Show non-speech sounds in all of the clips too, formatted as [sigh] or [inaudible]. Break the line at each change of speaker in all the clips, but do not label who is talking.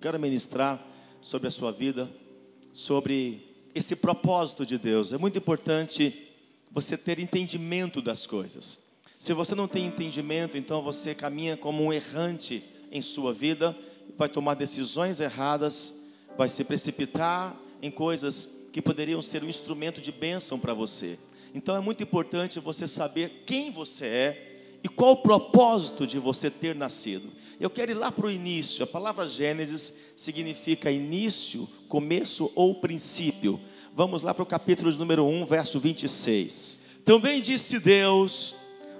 Quero ministrar sobre a sua vida, sobre esse propósito de Deus. É muito importante você ter entendimento das coisas. Se você não tem entendimento, então você caminha como um errante em sua vida, vai tomar decisões erradas, vai se precipitar em coisas que poderiam ser um instrumento de bênção para você. Então é muito importante você saber quem você é e qual o propósito de você ter nascido. Eu quero ir lá para o início. A palavra Gênesis significa início, começo ou princípio. Vamos lá para o capítulo de número 1, verso 26. Também disse Deus: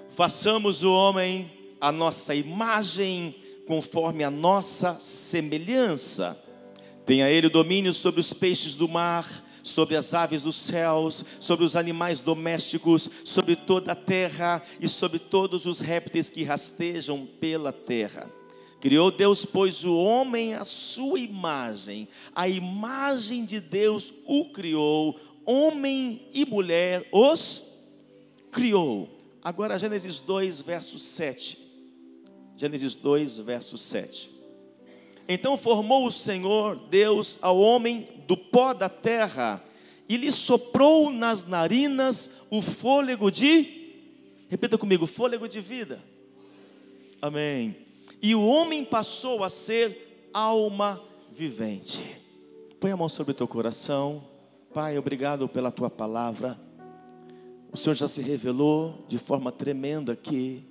façamos o homem a nossa imagem, conforme a nossa semelhança. Tenha ele domínio sobre os peixes do mar sobre as aves dos céus, sobre os animais domésticos, sobre toda a terra e sobre todos os répteis que rastejam pela terra. Criou Deus, pois, o homem à sua imagem, a imagem de Deus o criou, homem e mulher os criou. Agora, Gênesis 2, verso 7. Gênesis 2, verso 7. Então formou o Senhor Deus ao homem do pó da terra e lhe soprou nas narinas o fôlego de, repita comigo, fôlego de vida. Amém. E o homem passou a ser alma vivente. Põe a mão sobre o teu coração. Pai, obrigado pela tua palavra. O Senhor já se revelou de forma tremenda aqui,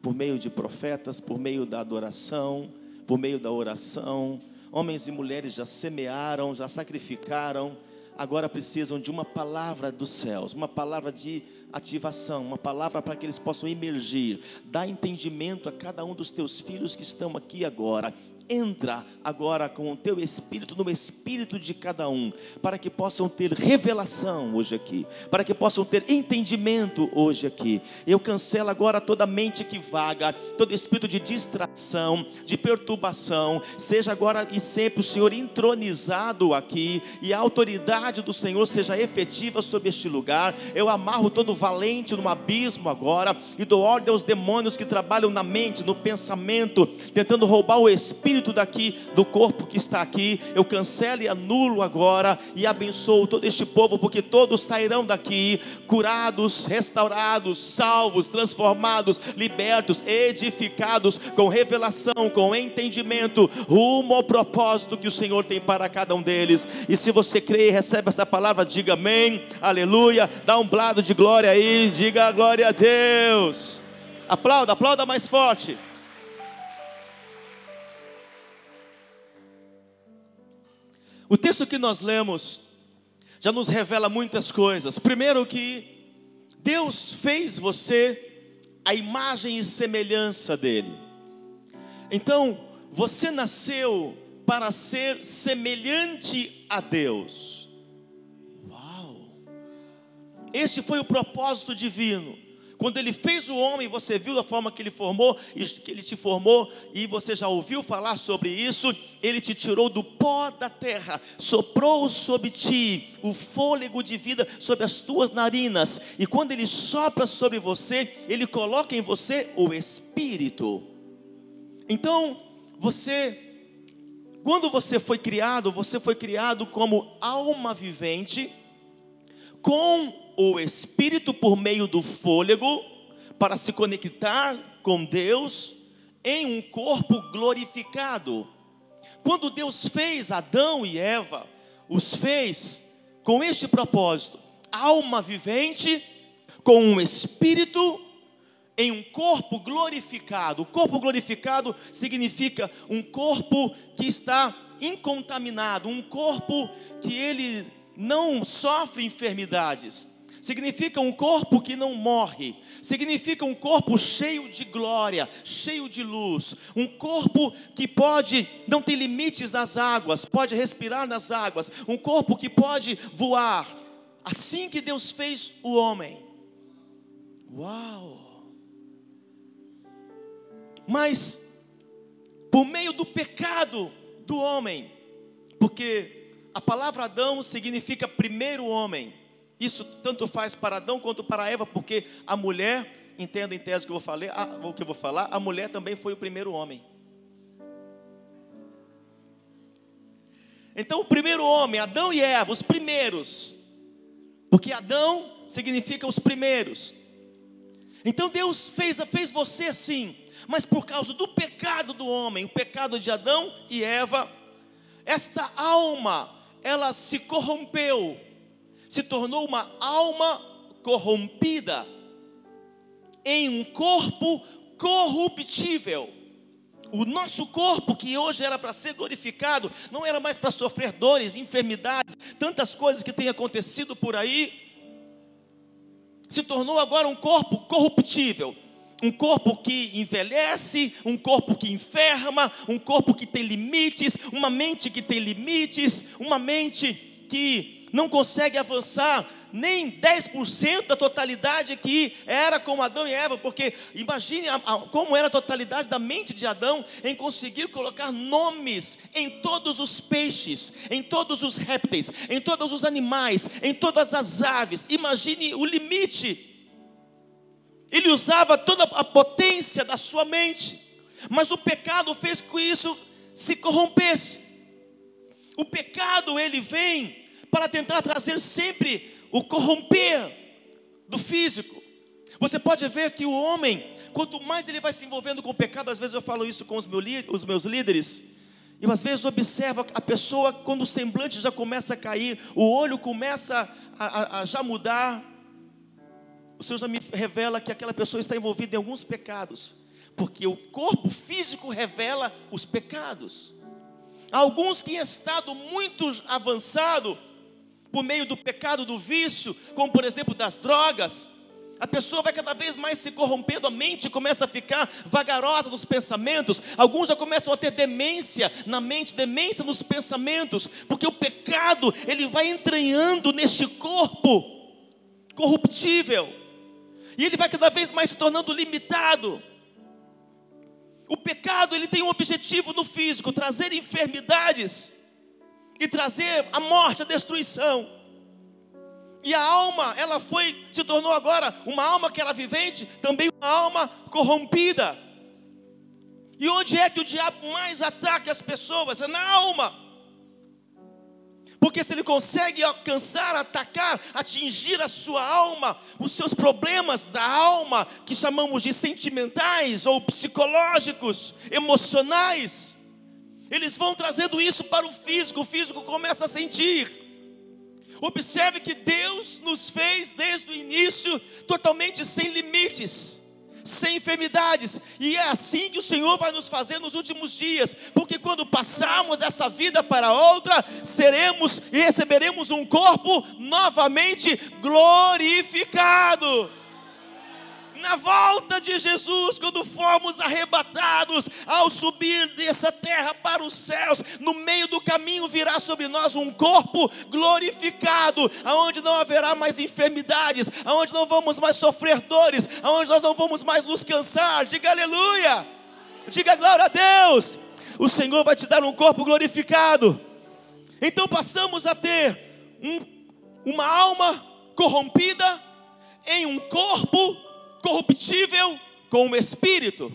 por meio de profetas, por meio da adoração por meio da oração. Homens e mulheres já semearam, já sacrificaram, agora precisam de uma palavra dos céus, uma palavra de ativação, uma palavra para que eles possam emergir. Dá entendimento a cada um dos teus filhos que estão aqui agora entra agora com o teu espírito no espírito de cada um, para que possam ter revelação hoje aqui, para que possam ter entendimento hoje aqui. Eu cancelo agora toda mente que vaga, todo espírito de distração, de perturbação, seja agora e sempre o Senhor entronizado aqui e a autoridade do Senhor seja efetiva sobre este lugar. Eu amarro todo valente no abismo agora e dou ordem aos demônios que trabalham na mente, no pensamento, tentando roubar o espírito espírito daqui, do corpo que está aqui, eu cancelo e anulo agora e abençoo todo este povo, porque todos sairão daqui curados, restaurados, salvos, transformados, libertos, edificados, com revelação, com entendimento, rumo ao propósito que o Senhor tem para cada um deles. E se você crê e recebe essa palavra, diga amém, aleluia, dá um blado de glória aí, diga glória a Deus. Aplauda, aplauda mais forte. O texto que nós lemos já nos revela muitas coisas. Primeiro, que Deus fez você a imagem e semelhança dEle. Então, você nasceu para ser semelhante a Deus. Uau! Este foi o propósito divino. Quando ele fez o homem, você viu da forma que ele formou, que ele te formou, e você já ouviu falar sobre isso. Ele te tirou do pó da terra, soprou sobre ti o fôlego de vida sobre as tuas narinas, e quando ele sopra sobre você, ele coloca em você o espírito. Então, você quando você foi criado, você foi criado como alma vivente com o espírito por meio do fôlego para se conectar com Deus em um corpo glorificado. Quando Deus fez Adão e Eva, os fez com este propósito: alma vivente, com um espírito em um corpo glorificado. O corpo glorificado significa um corpo que está incontaminado, um corpo que ele não sofre enfermidades significa um corpo que não morre, significa um corpo cheio de glória, cheio de luz, um corpo que pode, não tem limites nas águas, pode respirar nas águas, um corpo que pode voar, assim que Deus fez o homem. Uau! Mas, por meio do pecado do homem, porque a palavra Adão significa primeiro homem, isso tanto faz para Adão quanto para Eva, porque a mulher, entenda em tese o que eu vou falar, o que eu vou falar, a mulher também foi o primeiro homem. Então, o primeiro homem, Adão e Eva, os primeiros, porque Adão significa os primeiros. Então Deus fez, fez você assim, mas por causa do pecado do homem, o pecado de Adão e Eva, esta alma, ela se corrompeu, se tornou uma alma corrompida em um corpo corruptível. O nosso corpo, que hoje era para ser glorificado, não era mais para sofrer dores, enfermidades, tantas coisas que têm acontecido por aí, se tornou agora um corpo corruptível, um corpo que envelhece, um corpo que enferma, um corpo que tem limites, uma mente que tem limites, uma mente que não consegue avançar nem 10% da totalidade que era com Adão e Eva, porque imagine a, a, como era a totalidade da mente de Adão em conseguir colocar nomes em todos os peixes, em todos os répteis, em todos os animais, em todas as aves. Imagine o limite. Ele usava toda a potência da sua mente, mas o pecado fez com que isso se corrompesse. O pecado ele vem para tentar trazer sempre o corromper do físico. Você pode ver que o homem, quanto mais ele vai se envolvendo com o pecado, às vezes eu falo isso com os, meus líderes, e às vezes observa a pessoa quando o semblante já começa a cair, o olho começa a, a, a já mudar. O Senhor já me revela que aquela pessoa está envolvida em alguns pecados, porque o corpo físico revela os pecados. Alguns que em estado muito avançado por meio do pecado do vício, como por exemplo das drogas, a pessoa vai cada vez mais se corrompendo, a mente começa a ficar vagarosa nos pensamentos. Alguns já começam a ter demência na mente, demência nos pensamentos, porque o pecado ele vai entranhando neste corpo corruptível. E ele vai cada vez mais se tornando limitado. O pecado ele tem um objetivo no físico, trazer enfermidades e trazer a morte, a destruição. E a alma, ela foi, se tornou agora uma alma que era vivente, também uma alma corrompida. E onde é que o diabo mais ataca as pessoas? É na alma. Porque se ele consegue alcançar, atacar, atingir a sua alma, os seus problemas da alma, que chamamos de sentimentais ou psicológicos, emocionais, eles vão trazendo isso para o físico, o físico começa a sentir. Observe que Deus nos fez desde o início totalmente sem limites, sem enfermidades, e é assim que o Senhor vai nos fazer nos últimos dias, porque quando passarmos dessa vida para outra, seremos e receberemos um corpo novamente glorificado na volta de Jesus, quando formos arrebatados, ao subir dessa terra para os céus, no meio do caminho virá sobre nós um corpo glorificado, aonde não haverá mais enfermidades, aonde não vamos mais sofrer dores, aonde nós não vamos mais nos cansar. Diga aleluia, diga glória a Deus. O Senhor vai te dar um corpo glorificado. Então passamos a ter um, uma alma corrompida em um corpo corruptível com o espírito.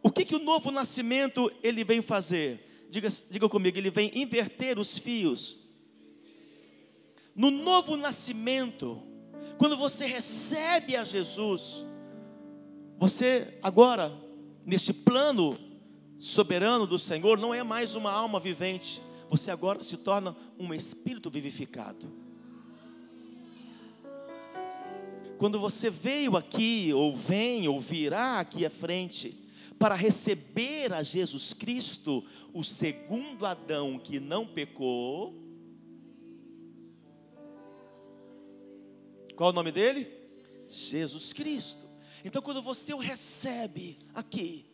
O que, que o novo nascimento ele vem fazer? Diga, diga comigo, ele vem inverter os fios. No novo nascimento, quando você recebe a Jesus, você agora, neste plano soberano do Senhor, não é mais uma alma vivente, você agora se torna um espírito vivificado. Quando você veio aqui, ou vem, ou virá aqui à frente, para receber a Jesus Cristo, o segundo Adão que não pecou. Qual o nome dele? Jesus Cristo. Então, quando você o recebe aqui,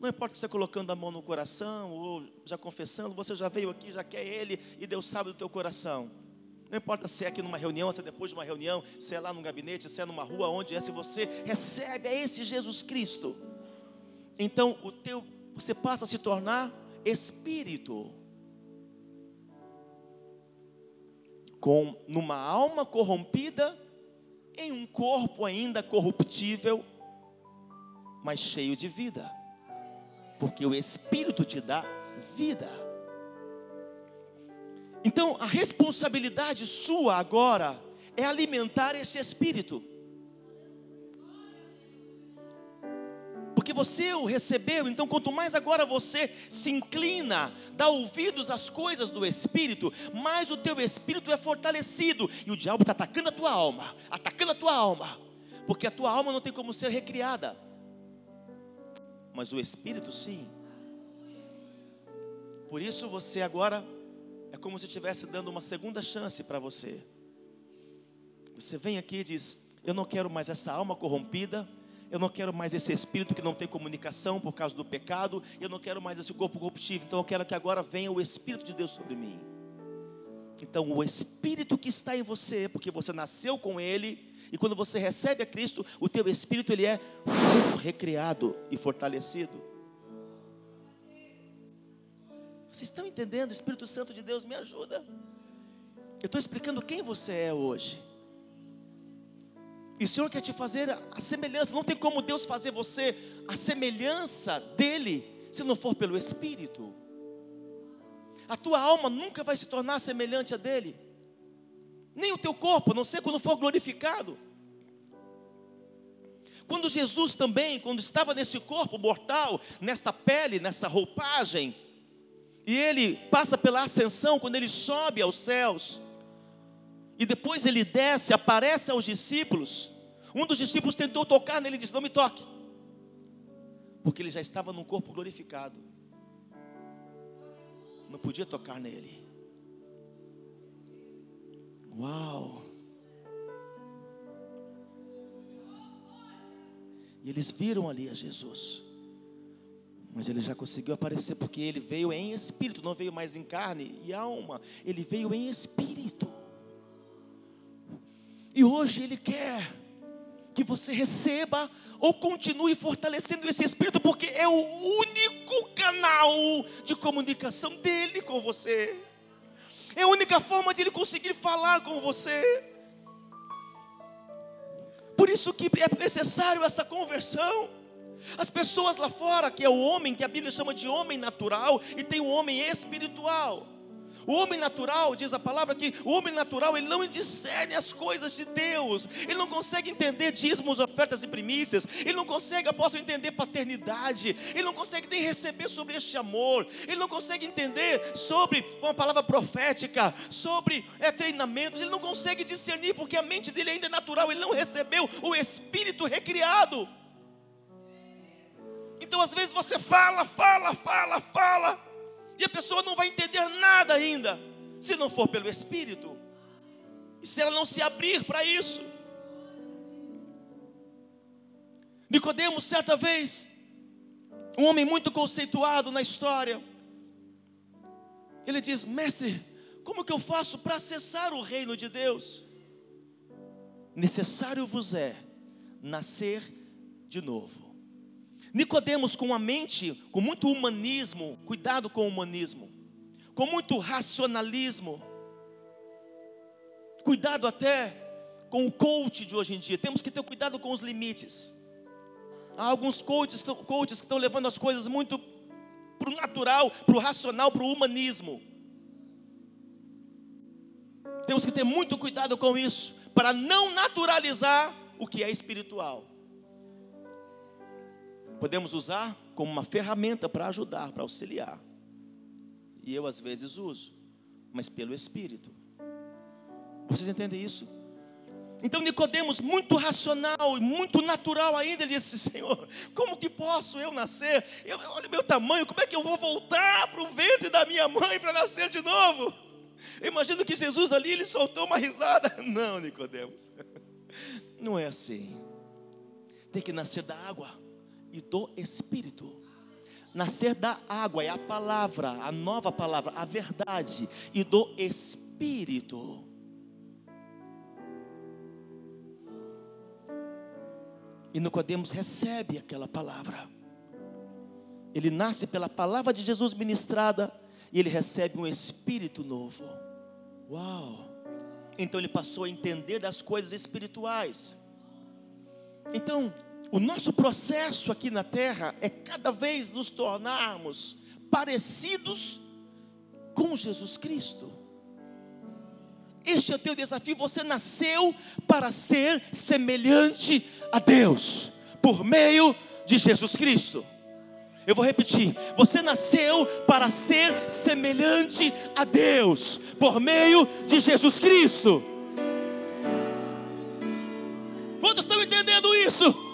não importa se você colocando a mão no coração ou já confessando, você já veio aqui, já quer Ele e Deus sabe do teu coração. Não importa se é aqui numa reunião, se é depois de uma reunião, se é lá num gabinete, se é numa rua, onde é, se você recebe a esse Jesus Cristo, então o teu, você passa a se tornar espírito. Com numa alma corrompida em um corpo ainda corruptível, mas cheio de vida. Porque o espírito te dá vida. Então, a responsabilidade sua agora é alimentar esse espírito. Porque você o recebeu, então quanto mais agora você se inclina, dá ouvidos às coisas do Espírito, mais o teu espírito é fortalecido. E o diabo está atacando a tua alma, atacando a tua alma, porque a tua alma não tem como ser recriada, mas o Espírito sim. Por isso você agora é como se estivesse dando uma segunda chance para você. Você vem aqui e diz: Eu não quero mais essa alma corrompida, eu não quero mais esse espírito que não tem comunicação por causa do pecado, eu não quero mais esse corpo corruptível, então eu quero que agora venha o Espírito de Deus sobre mim. Então, o Espírito que está em você, porque você nasceu com Ele, e quando você recebe a Cristo, o teu Espírito ele é recriado e fortalecido. Vocês estão entendendo? O Espírito Santo de Deus me ajuda. Eu estou explicando quem você é hoje. E o Senhor quer te fazer a semelhança. Não tem como Deus fazer você a semelhança dele se não for pelo Espírito. A tua alma nunca vai se tornar semelhante a dele. Nem o teu corpo, a não ser quando for glorificado. Quando Jesus também, quando estava nesse corpo mortal, nesta pele, nessa roupagem, e ele passa pela ascensão, quando ele sobe aos céus, e depois ele desce, aparece aos discípulos. Um dos discípulos tentou tocar nele e disse: Não me toque, porque ele já estava num corpo glorificado, não podia tocar nele. Uau! E eles viram ali a Jesus. Mas ele já conseguiu aparecer porque ele veio em espírito, não veio mais em carne e alma, ele veio em espírito. E hoje ele quer que você receba ou continue fortalecendo esse espírito, porque é o único canal de comunicação dele com você. É a única forma de ele conseguir falar com você. Por isso que é necessário essa conversão. As pessoas lá fora, que é o homem, que a Bíblia chama de homem natural, e tem o homem espiritual. O homem natural, diz a palavra que o homem natural, ele não discerne as coisas de Deus, ele não consegue entender dízimos, ofertas e primícias, ele não consegue, apóstolo, entender paternidade, ele não consegue nem receber sobre este amor, ele não consegue entender sobre uma palavra profética, sobre é, treinamentos, ele não consegue discernir, porque a mente dele ainda é natural, ele não recebeu o Espírito recriado. Então, às vezes, você fala, fala, fala, fala, e a pessoa não vai entender nada ainda, se não for pelo Espírito, e se ela não se abrir para isso. Nicodemos, certa vez, um homem muito conceituado na história, ele diz: Mestre, como que eu faço para acessar o reino de Deus? Necessário vos é nascer de novo. Nicodemos com a mente, com muito humanismo, cuidado com o humanismo, com muito racionalismo, cuidado até com o coach de hoje em dia. Temos que ter cuidado com os limites. Há alguns coaches, coaches que estão levando as coisas muito para o natural, para o racional, para o humanismo. Temos que ter muito cuidado com isso, para não naturalizar o que é espiritual podemos usar como uma ferramenta para ajudar, para auxiliar. E eu às vezes uso, mas pelo Espírito. Vocês entendem isso? Então Nicodemos, muito racional e muito natural ainda, ele disse: Senhor, como que posso eu nascer? Eu, olha o meu tamanho, como é que eu vou voltar para o ventre da minha mãe para nascer de novo? Eu imagino que Jesus ali ele soltou uma risada. [laughs] Não, Nicodemos, [laughs] não é assim. Tem que nascer da água e do Espírito. Nascer da água é a palavra, a nova palavra, a verdade, e do Espírito. E Nicodemos recebe aquela palavra. Ele nasce pela palavra de Jesus ministrada e ele recebe um espírito novo. Uau! Então ele passou a entender das coisas espirituais. Então, o nosso processo aqui na terra é cada vez nos tornarmos parecidos com Jesus Cristo. Este é o teu desafio. Você nasceu para ser semelhante a Deus por meio de Jesus Cristo. Eu vou repetir: você nasceu para ser semelhante a Deus por meio de Jesus Cristo. Quantos estão entendendo isso?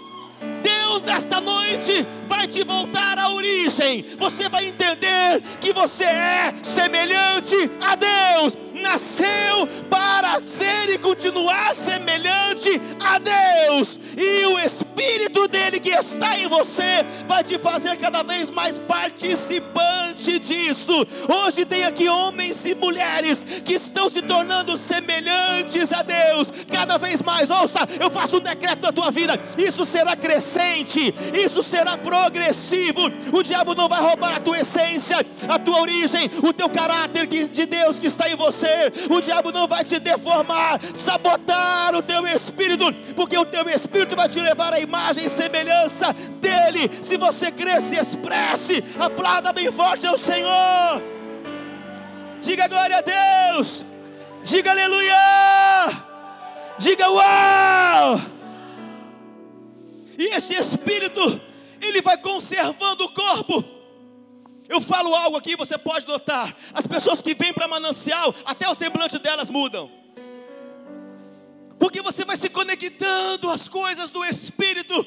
Deus nesta noite vai te voltar à origem. Você vai entender que você é semelhante a Deus. Nasceu para ser e continuar semelhante a Deus, e o Espírito dele que está em você vai te fazer cada vez mais participante disso. Hoje tem aqui homens e mulheres que estão se tornando semelhantes a Deus, cada vez mais. Ouça, eu faço um decreto na tua vida: isso será crescente, isso será progressivo. O diabo não vai roubar a tua essência, a tua origem, o teu caráter de Deus que está em você o diabo não vai te deformar, sabotar o teu espírito, porque o teu espírito vai te levar à imagem e semelhança dele. Se você crer, se expresse, aplauda bem forte ao Senhor. Diga glória a Deus, diga aleluia, diga uau. E esse espírito, ele vai conservando o corpo eu falo algo aqui, você pode notar. As pessoas que vêm para manancial, até o semblante delas mudam. Porque você vai se conectando às coisas do Espírito,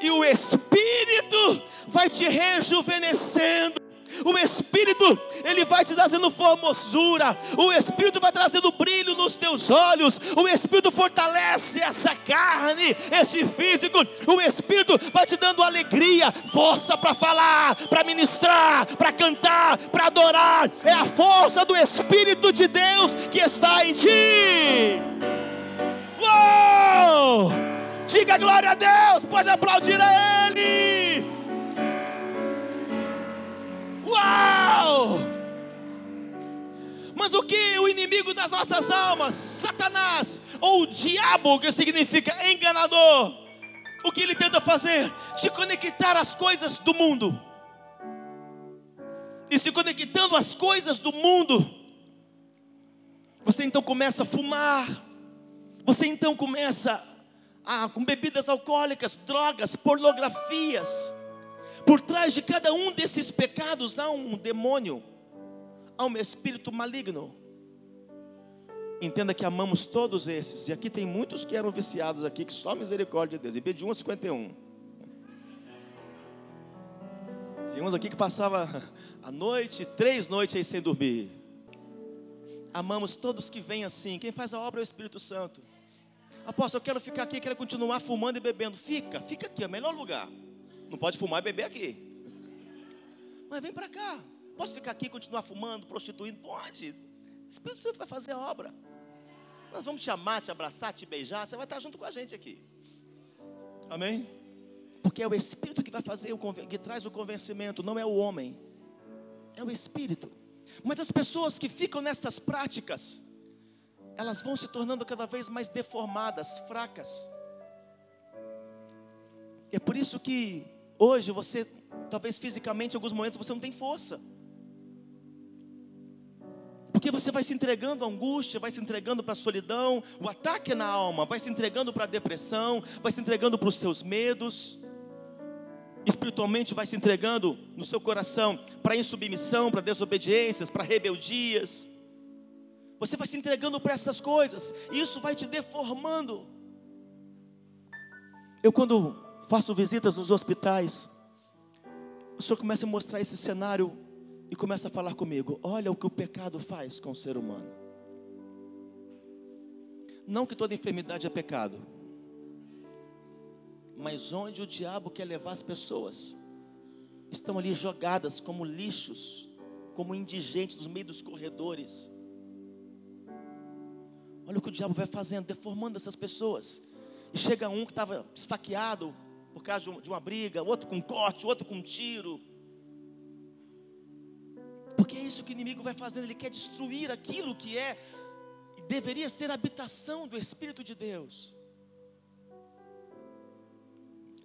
e o Espírito vai te rejuvenescendo. O Espírito, ele vai te trazendo formosura. O Espírito vai trazendo brilho nos teus olhos. O Espírito fortalece essa carne, esse físico. O Espírito vai te dando alegria, força para falar, para ministrar, para cantar, para adorar. É a força do Espírito de Deus que está em ti. Uou! Diga glória a Deus, pode aplaudir a Ele. Uau! Mas o que o inimigo das nossas almas, Satanás, ou o diabo, que significa enganador, o que ele tenta fazer? Te conectar às coisas do mundo. E se conectando às coisas do mundo, você então começa a fumar, você então começa a, com bebidas alcoólicas, drogas, pornografias, por trás de cada um desses pecados há um demônio, há um espírito maligno. Entenda que amamos todos esses, e aqui tem muitos que eram viciados aqui, que só misericórdia de Deus. E de 1 a 51. Tem uns aqui que passava [laughs] a noite, três noites aí sem dormir. Amamos todos que vêm assim. Quem faz a obra é o Espírito Santo. Apóstolo, eu quero ficar aqui, quero continuar fumando e bebendo. Fica, fica aqui, é o melhor lugar. Não pode fumar e beber aqui. Mas vem para cá. Posso ficar aqui e continuar fumando, prostituindo? Pode. O Espírito Santo vai fazer a obra. Nós vamos te amar, te abraçar, te beijar. Você vai estar junto com a gente aqui. Amém? Porque é o Espírito que vai fazer, o que traz o convencimento, não é o homem. É o Espírito. Mas as pessoas que ficam nessas práticas, elas vão se tornando cada vez mais deformadas, fracas. É por isso que Hoje você, talvez fisicamente, em alguns momentos você não tem força. Porque você vai se entregando à angústia, vai se entregando para a solidão, o ataque é na alma, vai se entregando para a depressão, vai se entregando para os seus medos. Espiritualmente vai se entregando no seu coração para insubmissão, para desobediências, para rebeldias. Você vai se entregando para essas coisas, e isso vai te deformando. Eu quando faço visitas nos hospitais, o Senhor começa a mostrar esse cenário e começa a falar comigo: olha o que o pecado faz com o ser humano. Não que toda enfermidade é pecado, mas onde o diabo quer levar as pessoas, estão ali jogadas como lixos, como indigentes no meio dos corredores. Olha o que o diabo vai fazendo, deformando essas pessoas. E chega um que estava esfaqueado, por causa de uma briga, outro com corte, outro com tiro. Porque é isso que o inimigo vai fazendo, ele quer destruir aquilo que é deveria ser a habitação do Espírito de Deus.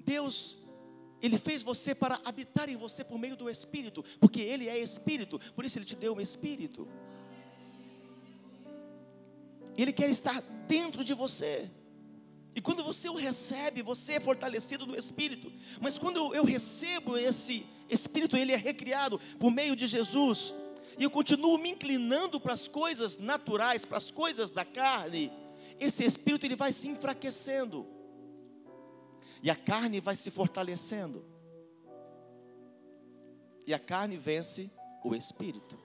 Deus, Ele fez você para habitar em você por meio do Espírito, porque Ele é Espírito, por isso Ele te deu um Espírito. Ele quer estar dentro de você. E quando você o recebe, você é fortalecido no Espírito. Mas quando eu recebo esse Espírito, ele é recriado por meio de Jesus. E eu continuo me inclinando para as coisas naturais, para as coisas da carne. Esse Espírito ele vai se enfraquecendo. E a carne vai se fortalecendo. E a carne vence o Espírito.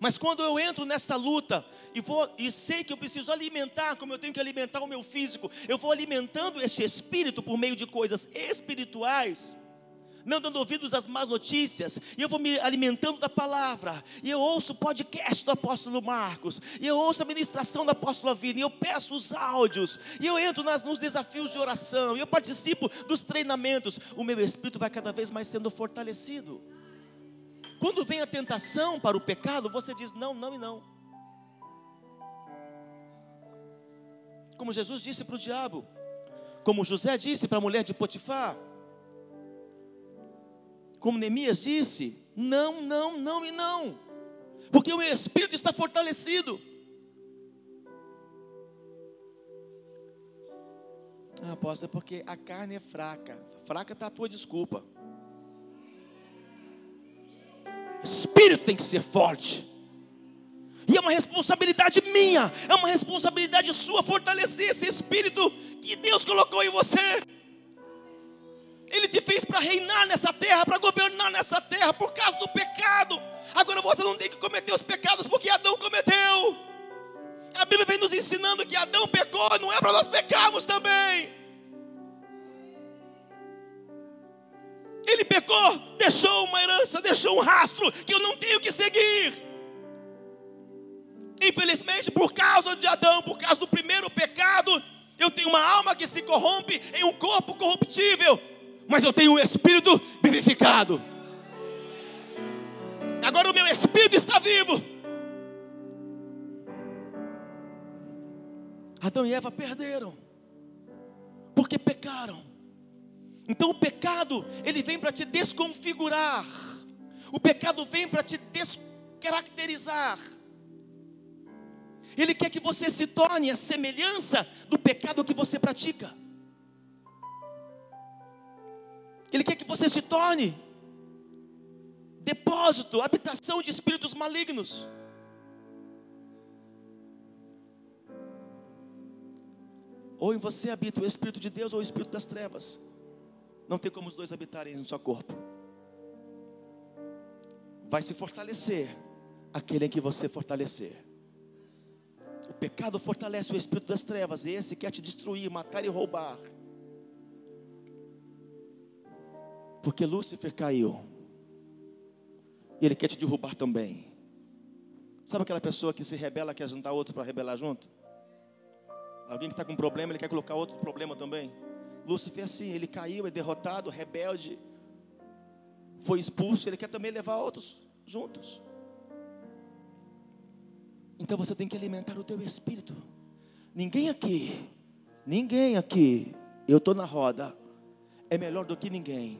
Mas quando eu entro nessa luta e vou e sei que eu preciso alimentar, como eu tenho que alimentar o meu físico, eu vou alimentando este espírito por meio de coisas espirituais, não dando ouvidos às más notícias, e eu vou me alimentando da palavra, e eu ouço o podcast do apóstolo Marcos, e eu ouço a ministração do apóstolo Avina, e eu peço os áudios, e eu entro nas, nos desafios de oração, e eu participo dos treinamentos, o meu espírito vai cada vez mais sendo fortalecido. Quando vem a tentação para o pecado, você diz não, não e não. Como Jesus disse para o diabo, como José disse para a mulher de Potifar, como Neemias disse, não, não, não e não, porque o espírito está fortalecido. Ah, apóstolo, é porque a carne é fraca. Fraca está a tua desculpa. Espírito tem que ser forte. E é uma responsabilidade minha, é uma responsabilidade sua fortalecer esse espírito que Deus colocou em você. Ele te fez para reinar nessa terra, para governar nessa terra por causa do pecado. Agora você não tem que cometer os pecados porque Adão cometeu. A Bíblia vem nos ensinando que Adão pecou, não é para nós pecarmos também. Ele pecou, deixou uma herança, deixou um rastro que eu não tenho que seguir. Infelizmente, por causa de Adão, por causa do primeiro pecado, eu tenho uma alma que se corrompe em um corpo corruptível, mas eu tenho um espírito vivificado. Agora o meu espírito está vivo. Adão e Eva perderam, porque pecaram. Então o pecado, ele vem para te desconfigurar. O pecado vem para te descaracterizar. Ele quer que você se torne a semelhança do pecado que você pratica. Ele quer que você se torne depósito, habitação de espíritos malignos. Ou em você habita o Espírito de Deus ou o Espírito das trevas. Não tem como os dois habitarem no seu corpo. Vai se fortalecer aquele em que você fortalecer. O pecado fortalece o espírito das trevas, e esse quer te destruir, matar e roubar. Porque Lúcifer caiu, e ele quer te derrubar também. Sabe aquela pessoa que se rebela, quer juntar outro para rebelar junto? Alguém que está com um problema, ele quer colocar outro problema também. Lúcifer é assim, ele caiu, é derrotado, rebelde, foi expulso, ele quer também levar outros juntos. Então você tem que alimentar o teu espírito. Ninguém aqui, ninguém aqui, eu estou na roda, é melhor do que ninguém.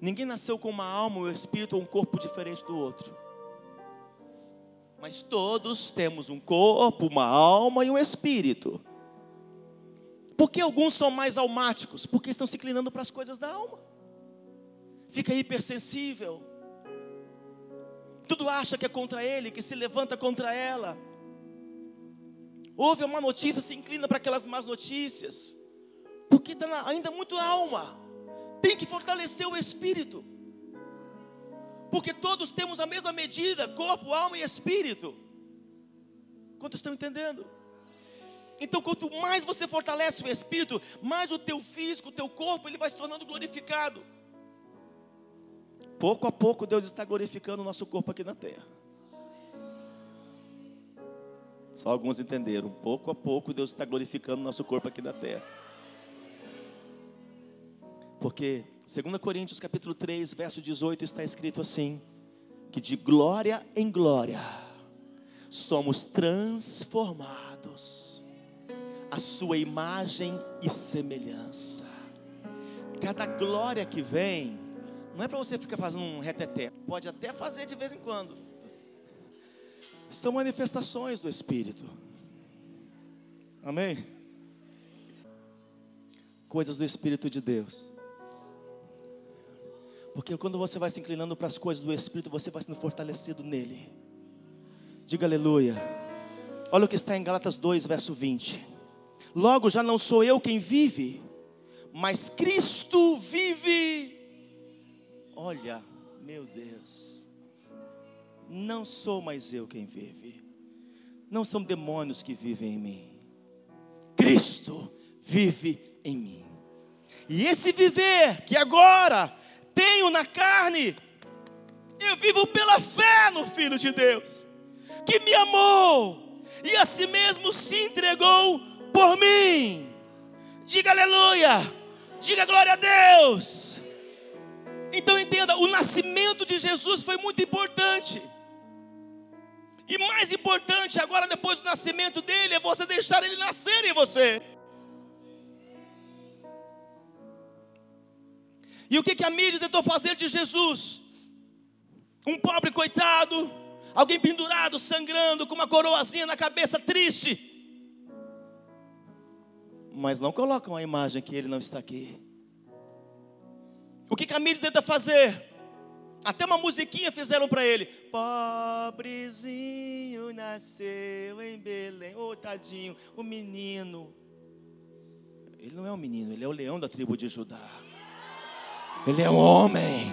Ninguém nasceu com uma alma, um espírito ou um corpo diferente do outro. Mas todos temos um corpo, uma alma e um espírito. Por que alguns são mais almáticos? Porque estão se inclinando para as coisas da alma. Fica hipersensível. Tudo acha que é contra ele, que se levanta contra ela. Ouve uma notícia, se inclina para aquelas más notícias. Porque está ainda muito alma. Tem que fortalecer o espírito. Porque todos temos a mesma medida: corpo, alma e espírito. Quantos estão entendendo? Então, quanto mais você fortalece o espírito, mais o teu físico, o teu corpo, ele vai se tornando glorificado. Pouco a pouco Deus está glorificando o nosso corpo aqui na terra. Só alguns entenderam. Pouco a pouco Deus está glorificando o nosso corpo aqui na terra. Porque 2 Coríntios capítulo 3, verso 18 está escrito assim: que de glória em glória somos transformados a sua imagem e semelhança. Cada glória que vem, não é para você ficar fazendo um reteté, pode até fazer de vez em quando. São manifestações do Espírito. Amém? Coisas do Espírito de Deus. Porque quando você vai se inclinando para as coisas do Espírito, você vai sendo fortalecido nele. Diga aleluia. Olha o que está em Galatas 2, verso 20. Logo já não sou eu quem vive, mas Cristo vive. Olha, meu Deus. Não sou mais eu quem vive. Não são demônios que vivem em mim. Cristo vive em mim. E esse viver que agora tenho na carne, eu vivo pela fé no Filho de Deus, que me amou e a si mesmo se entregou por mim. Diga aleluia, diga glória a Deus. Então entenda, o nascimento de Jesus foi muito importante. E mais importante agora, depois do nascimento dele, é você deixar ele nascer em você. E o que, que a mídia tentou fazer de Jesus? Um pobre coitado, alguém pendurado, sangrando, com uma coroazinha na cabeça, triste. Mas não colocam a imagem que ele não está aqui. O que, que a mídia tenta fazer? Até uma musiquinha fizeram para ele. Pobrezinho nasceu em Belém. Ô oh, tadinho, o menino. Ele não é um menino, ele é o leão da tribo de Judá. Ele é um homem,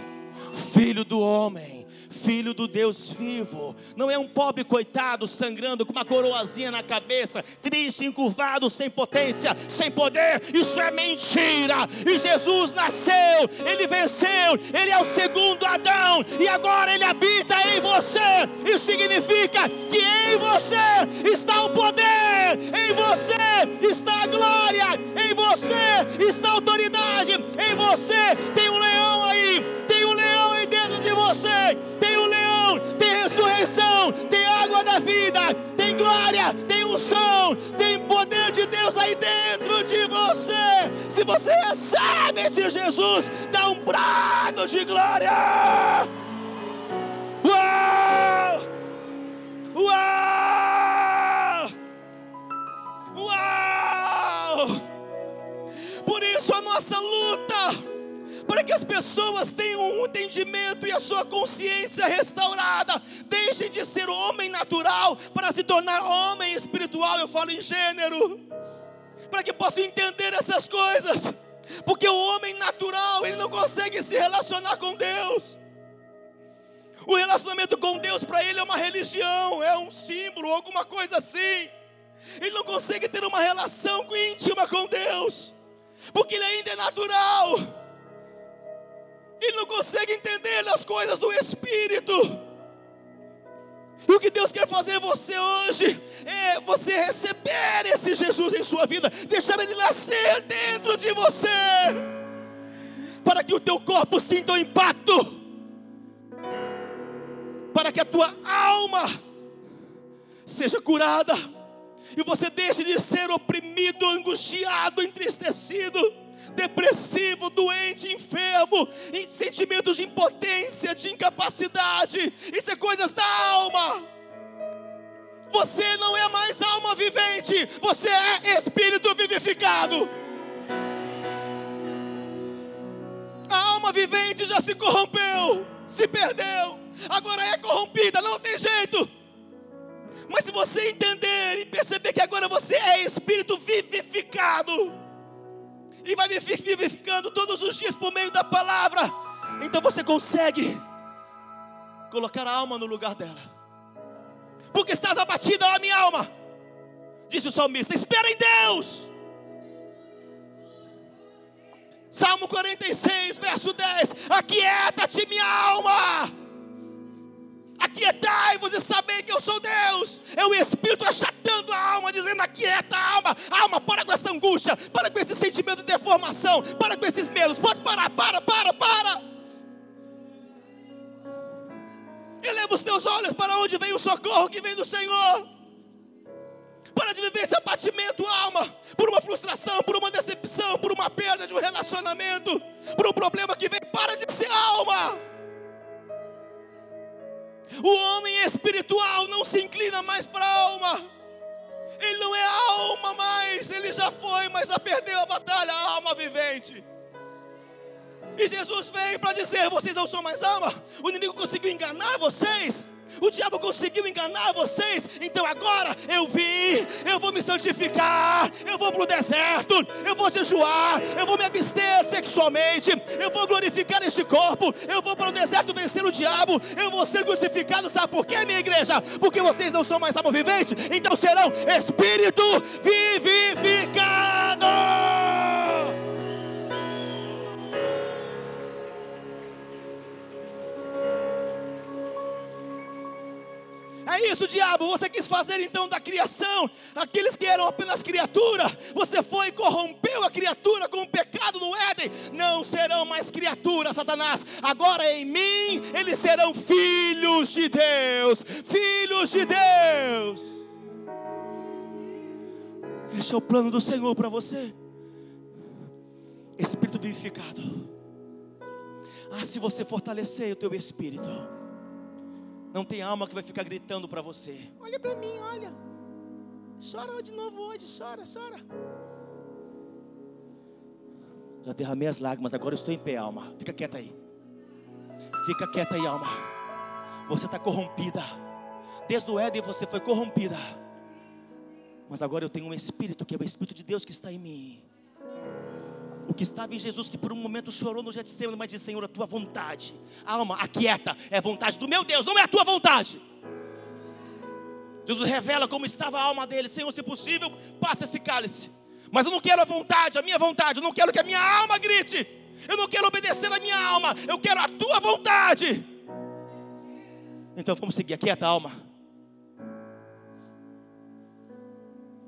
filho do homem filho do Deus vivo. Não é um pobre coitado sangrando com uma coroazinha na cabeça, triste, encurvado, sem potência, sem poder. Isso é mentira. E Jesus nasceu, ele venceu, ele é o segundo Adão e agora ele habita em você. Isso significa que em você está o poder, em você está a glória, em você está a autoridade, em você tem unção, tem poder de Deus aí dentro de você. Se você recebe esse Jesus, dá um brado de glória. Uau! Uau! Uau! Por isso a nossa luta para que as pessoas tenham um entendimento e a sua consciência restaurada, deixem de ser homem natural para se tornar homem espiritual. Eu falo em gênero, para que possam entender essas coisas, porque o homem natural ele não consegue se relacionar com Deus. O relacionamento com Deus para ele é uma religião, é um símbolo, alguma coisa assim. Ele não consegue ter uma relação íntima com Deus, porque ele ainda é natural. Ele não consegue entender as coisas do Espírito. E o que Deus quer fazer em você hoje é você receber esse Jesus em sua vida, deixar ele nascer dentro de você, para que o teu corpo sinta o impacto, para que a tua alma seja curada, e você deixe de ser oprimido, angustiado, entristecido depressivo, doente, enfermo, em sentimentos de impotência, de incapacidade. Isso é coisas da alma. Você não é mais alma vivente, você é espírito vivificado. A alma vivente já se corrompeu, se perdeu, agora é corrompida, não tem jeito. Mas se você entender e perceber que agora você é espírito vivificado, e vai vivificando todos os dias por meio da palavra, então você consegue colocar a alma no lugar dela. Porque estás abatida, ó minha alma, disse o salmista: espera em Deus. Salmo 46, verso 10: Aquieta-te, minha alma Aquietai-vos e sabei que eu sou Deus. É o Espírito achatando a alma, dizendo: aquieta a alma, alma, para com essa angústia, para com esse sentimento de deformação, para com esses medos. Pode parar, para, para, para. Eleva os teus olhos para onde vem o socorro que vem do Senhor. Para de viver esse abatimento, alma, por uma frustração, por uma decepção, por uma perda de um relacionamento, por um problema que vem. Para de ser alma. O homem espiritual não se inclina mais para a alma. Ele não é alma mais, ele já foi, mas já perdeu a batalha, a alma vivente. E Jesus veio para dizer: vocês não são mais alma. O inimigo conseguiu enganar vocês. O diabo conseguiu enganar vocês. Então agora eu vim, eu vou me santificar, eu vou para o deserto, eu vou jejuar, eu vou me abster sexualmente, eu vou glorificar este corpo, eu vou para o deserto vencer o diabo, eu vou ser crucificado. Sabe por quê, minha igreja? Porque vocês não são mais alma vivente, então serão espírito vivificado. É isso, diabo. Você quis fazer então da criação aqueles que eram apenas criatura. Você foi e corrompeu a criatura com o pecado no Éden. Não serão mais criaturas, Satanás. Agora em mim eles serão filhos de Deus. Filhos de Deus. Este é o plano do Senhor para você. Espírito vivificado. Ah, se você fortalecer o teu espírito não tem alma que vai ficar gritando para você. Olha para mim, olha. Chora de novo hoje, chora, chora. Já derramei as lágrimas, agora eu estou em pé, alma. Fica quieta aí. Fica quieta aí, alma. Você está corrompida. Desde o Éden você foi corrompida. Mas agora eu tenho um Espírito, que é o Espírito de Deus que está em mim o que estava em Jesus, que por um momento chorou no Getsemane, mas disse: Senhor, a tua vontade, alma, aquieta, é vontade do meu Deus, não é a tua vontade. Jesus revela como estava a alma dele: Senhor, se possível, passa esse cálice. Mas eu não quero a vontade, a minha vontade, eu não quero que a minha alma grite, eu não quero obedecer a minha alma, eu quero a tua vontade. Então vamos seguir, aquieta a alma.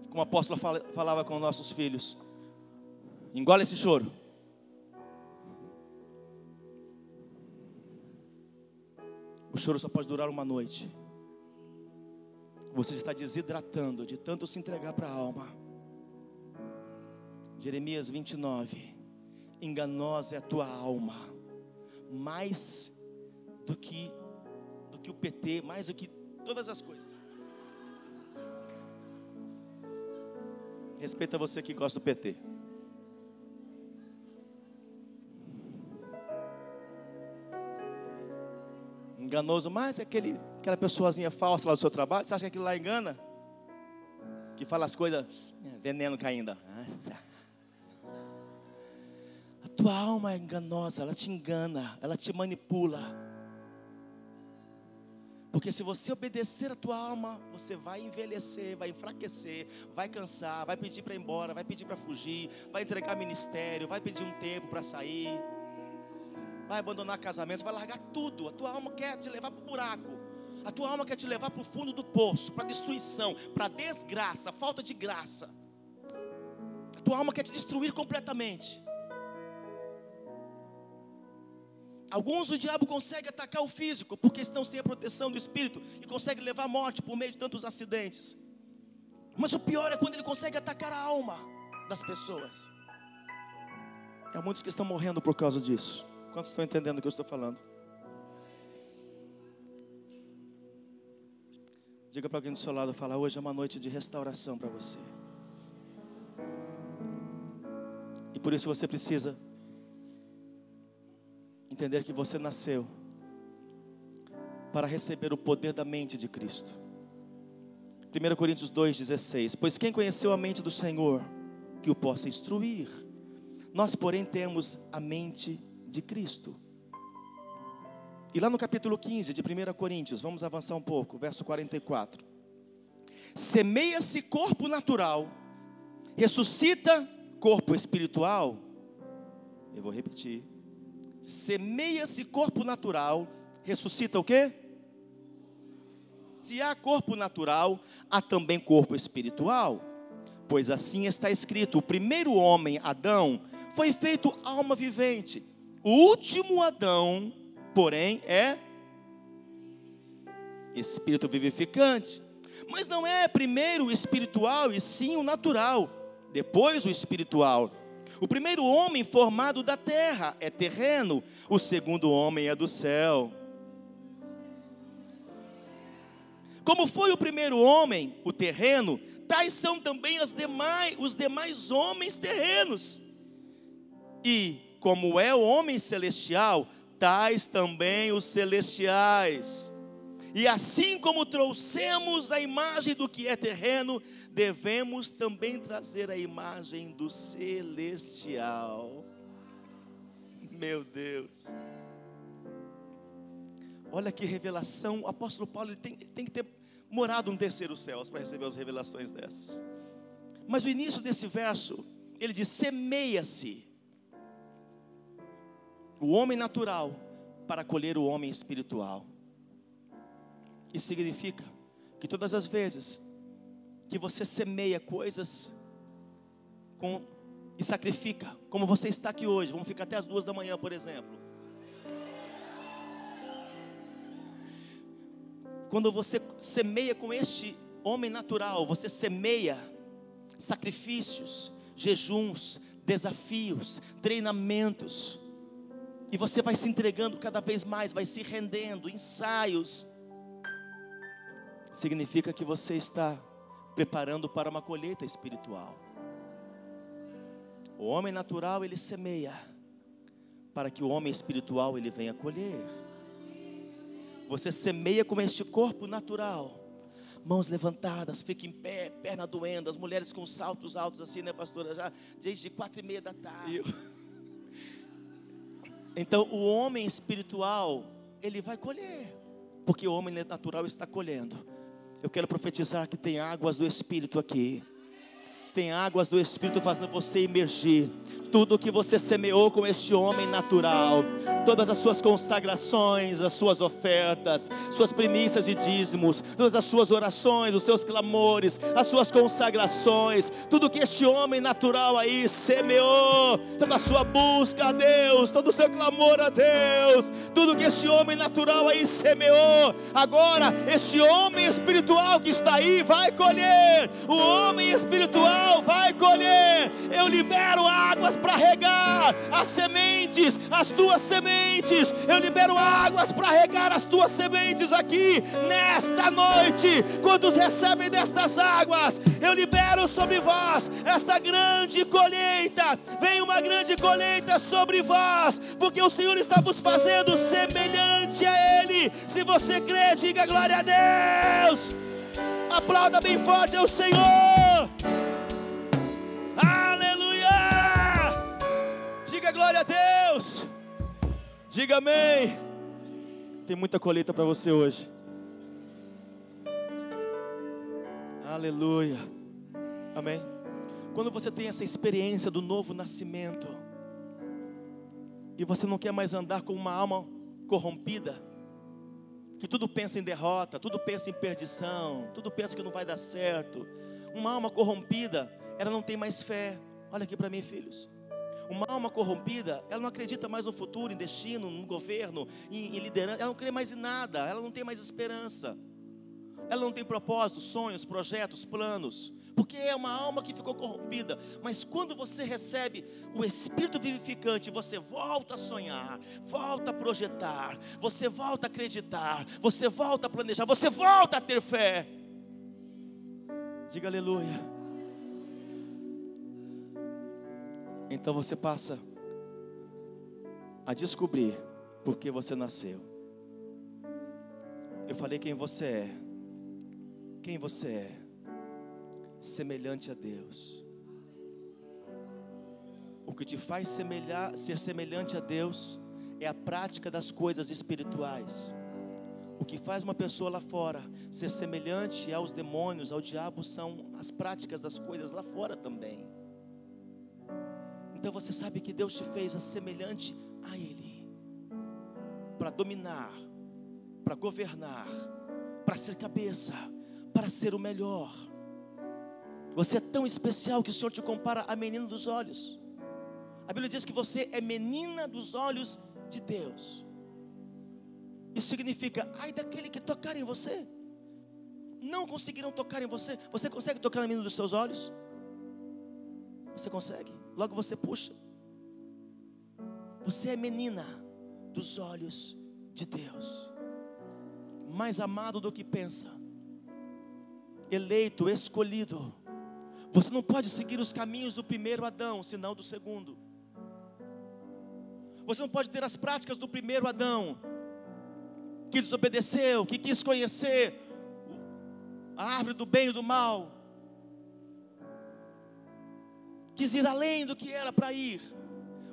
Como o apóstolo falava com nossos filhos, Engole esse choro. O choro só pode durar uma noite. Você está desidratando de tanto se entregar para a alma. Jeremias 29. Enganosa é a tua alma, mais do que do que o PT, mais do que todas as coisas. Respeita você que gosta do PT. Enganoso, mas é aquele, aquela pessoazinha falsa lá do seu trabalho, você acha que aquilo lá engana? Que fala as coisas, é, veneno caindo. A tua alma é enganosa, ela te engana, ela te manipula. Porque se você obedecer a tua alma, você vai envelhecer, vai enfraquecer, vai cansar, vai pedir para ir embora, vai pedir para fugir, vai entregar ministério, vai pedir um tempo para sair vai abandonar casamento, vai largar tudo. A tua alma quer te levar para o buraco. A tua alma quer te levar para o fundo do poço, para destruição, para desgraça, falta de graça. A tua alma quer te destruir completamente. Alguns o diabo consegue atacar o físico, porque estão sem a proteção do espírito e consegue levar a morte por meio de tantos acidentes. Mas o pior é quando ele consegue atacar a alma das pessoas. Há muitos que estão morrendo por causa disso. Quantos estão entendendo o que eu estou falando? Diga para alguém do seu lado, fala, hoje é uma noite de restauração para você. E por isso você precisa entender que você nasceu para receber o poder da mente de Cristo. 1 Coríntios 2,16: Pois quem conheceu a mente do Senhor, que o possa instruir. Nós, porém, temos a mente de Cristo. E lá no capítulo 15 de 1 Coríntios, vamos avançar um pouco, verso 44. Semeia-se corpo natural, ressuscita corpo espiritual. Eu vou repetir. Semeia-se corpo natural, ressuscita o quê? Se há corpo natural, há também corpo espiritual. Pois assim está escrito: o primeiro homem, Adão, foi feito alma vivente o último Adão, porém, é espírito vivificante. Mas não é primeiro o espiritual e sim o natural, depois o espiritual. O primeiro homem formado da terra é terreno, o segundo homem é do céu. Como foi o primeiro homem, o terreno, tais são também demais, os demais homens terrenos. E como é o homem celestial, tais também os celestiais. E assim como trouxemos a imagem do que é terreno, devemos também trazer a imagem do celestial. Meu Deus. Olha que revelação. O apóstolo Paulo tem, tem que ter morado no terceiro céu para receber as revelações dessas. Mas o início desse verso, ele diz: semeia-se o homem natural para colher o homem espiritual. Isso significa que todas as vezes que você semeia coisas com, e sacrifica, como você está aqui hoje, vamos ficar até as duas da manhã, por exemplo. Quando você semeia com este homem natural, você semeia sacrifícios, jejuns, desafios, treinamentos, e você vai se entregando cada vez mais, vai se rendendo, ensaios. Significa que você está preparando para uma colheita espiritual. O homem natural ele semeia para que o homem espiritual ele venha colher. Você semeia com este corpo natural. Mãos levantadas, fica em pé, perna doendo, as mulheres com saltos altos assim, né, pastora? Já desde quatro e meia da tarde. Então, o homem espiritual, ele vai colher, porque o homem natural está colhendo. Eu quero profetizar que tem águas do Espírito aqui tem águas do Espírito fazendo você emergir. Tudo que você semeou com este homem natural, todas as suas consagrações, as suas ofertas, suas primícias e dízimos, todas as suas orações, os seus clamores, as suas consagrações, tudo que este homem natural aí semeou, toda a sua busca a Deus, todo o seu clamor a Deus, tudo que este homem natural aí semeou, agora este homem espiritual que está aí vai colher, o homem espiritual vai colher. Eu libero águas para regar as sementes, as tuas sementes. Eu libero águas para regar as tuas sementes aqui nesta noite. Quantos recebem destas águas? Eu libero sobre vós esta grande colheita. Vem uma grande colheita sobre vós, porque o Senhor está vos fazendo semelhante a Ele. Se você crê, diga glória a Deus. Aplauda bem forte ao Senhor. Diga glória a Deus. Diga amém. Tem muita colheita para você hoje. Aleluia. Amém. Quando você tem essa experiência do novo nascimento, e você não quer mais andar com uma alma corrompida, que tudo pensa em derrota, tudo pensa em perdição, tudo pensa que não vai dar certo. Uma alma corrompida, ela não tem mais fé. Olha aqui para mim, filhos. Uma alma corrompida, ela não acredita mais no futuro, em destino, no governo, em, em liderança, ela não crê mais em nada, ela não tem mais esperança. Ela não tem propósitos, sonhos, projetos, planos, porque é uma alma que ficou corrompida. Mas quando você recebe o Espírito vivificante, você volta a sonhar, volta a projetar, você volta a acreditar, você volta a planejar, você volta a ter fé. Diga aleluia. Então você passa a descobrir por que você nasceu. Eu falei quem você é. Quem você é? Semelhante a Deus. O que te faz semelhar, ser semelhante a Deus é a prática das coisas espirituais. O que faz uma pessoa lá fora ser semelhante aos demônios, ao diabo, são as práticas das coisas lá fora também. Então você sabe que Deus te fez a semelhante a Ele, para dominar, para governar, para ser cabeça, para ser o melhor. Você é tão especial que o Senhor te compara a menina dos olhos. A Bíblia diz que você é menina dos olhos de Deus. Isso significa, ai daquele que tocar em você, não conseguirão tocar em você. Você consegue tocar na menina dos seus olhos? Você consegue? Logo você puxa. Você é menina dos olhos de Deus, mais amado do que pensa, eleito, escolhido. Você não pode seguir os caminhos do primeiro Adão, senão do segundo. Você não pode ter as práticas do primeiro Adão, que desobedeceu, que quis conhecer a árvore do bem e do mal, quis ir além do que era para ir.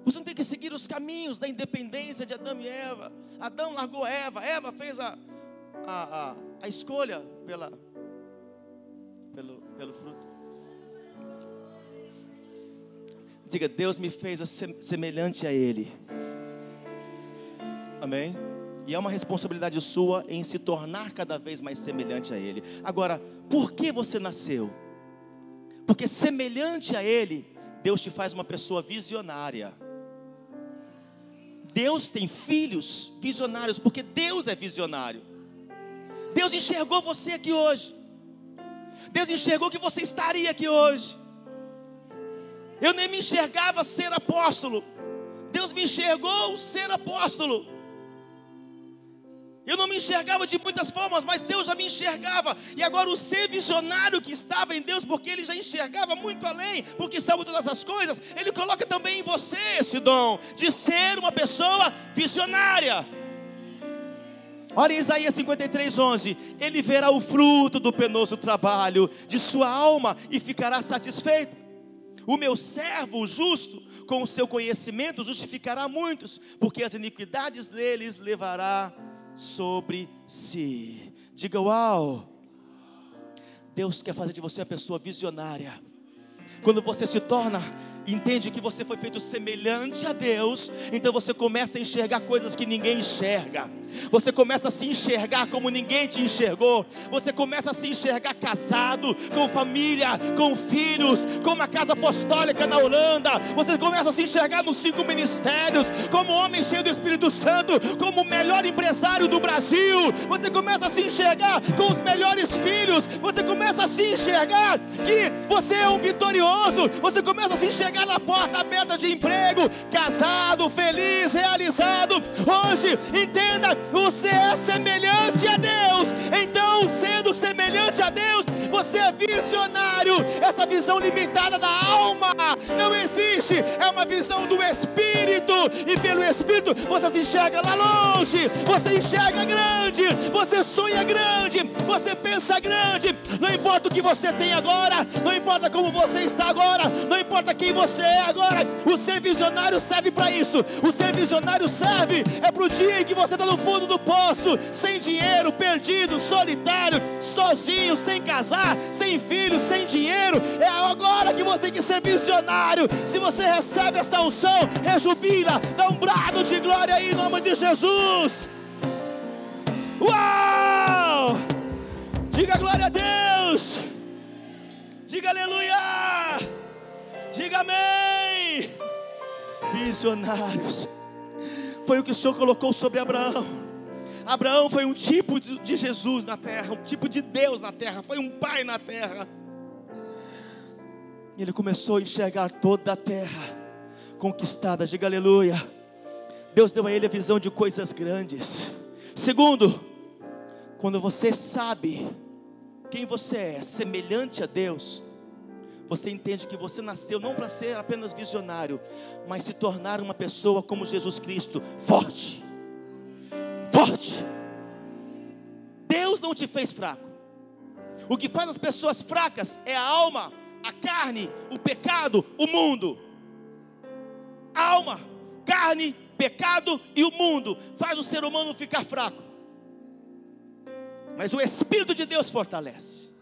Você não tem que seguir os caminhos da independência de Adão e Eva. Adão largou Eva, Eva fez a, a, a, a escolha pela, pelo, pelo fruto. Diga, Deus me fez semelhante a Ele. Amém? E é uma responsabilidade sua em se tornar cada vez mais semelhante a Ele. Agora, por que você nasceu? Porque semelhante a Ele, Deus te faz uma pessoa visionária. Deus tem filhos visionários, porque Deus é visionário. Deus enxergou você aqui hoje. Deus enxergou que você estaria aqui hoje. Eu nem me enxergava ser apóstolo. Deus me enxergou ser apóstolo. Eu não me enxergava de muitas formas, mas Deus já me enxergava. E agora o ser visionário que estava em Deus, porque Ele já enxergava muito além, porque sabe todas as coisas, Ele coloca também em você esse dom de ser uma pessoa visionária. Olha em Isaías 53, 11: Ele verá o fruto do penoso trabalho de sua alma e ficará satisfeito. O meu servo justo, com o seu conhecimento, justificará muitos, porque as iniquidades deles levará sobre si. Diga uau! Deus quer fazer de você uma pessoa visionária. Quando você se torna entende que você foi feito semelhante a Deus, então você começa a enxergar coisas que ninguém enxerga. Você começa a se enxergar como ninguém te enxergou. Você começa a se enxergar casado, com família, com filhos, com uma casa apostólica na Holanda. Você começa a se enxergar nos cinco ministérios, como homem cheio do Espírito Santo, como o melhor empresário do Brasil. Você começa a se enxergar com os melhores filhos. Você começa a se enxergar que você é um vitorioso. Você começa a se enxergar chegar na porta aberta de emprego, casado, feliz, realizado. Hoje, entenda, você é semelhante a Deus. Então, sendo semelhante a Deus, você é visionário. Essa visão limitada da alma não existe. É uma visão do Espírito. E pelo Espírito você se enxerga lá longe. Você enxerga grande. Você sonha grande. Você pensa grande. Não importa o que você tem agora. Não importa como você está agora. Não importa quem você é agora. O ser visionário serve para isso. O ser visionário serve é para o dia em que você está no fundo do poço, sem dinheiro, perdido, solitário, sozinho, sem casar sem filhos, sem dinheiro. É agora que você tem que ser visionário. Se você recebe esta unção, rejubila, dá um brado de glória aí em nome de Jesus. Uau! Diga glória a Deus. Diga aleluia. Diga amém. Visionários. Foi o que o Senhor colocou sobre Abraão. Abraão foi um tipo de Jesus na terra, um tipo de Deus na terra, foi um pai na terra. E ele começou a enxergar toda a terra conquistada, diga aleluia. Deus deu a ele a visão de coisas grandes. Segundo, quando você sabe quem você é, semelhante a Deus, você entende que você nasceu não para ser apenas visionário, mas se tornar uma pessoa como Jesus Cristo, forte, forte. Deus não te fez fraco. O que faz as pessoas fracas é a alma, a carne, o pecado, o mundo. Alma, carne, pecado e o mundo faz o ser humano ficar fraco. Mas o Espírito de Deus fortalece.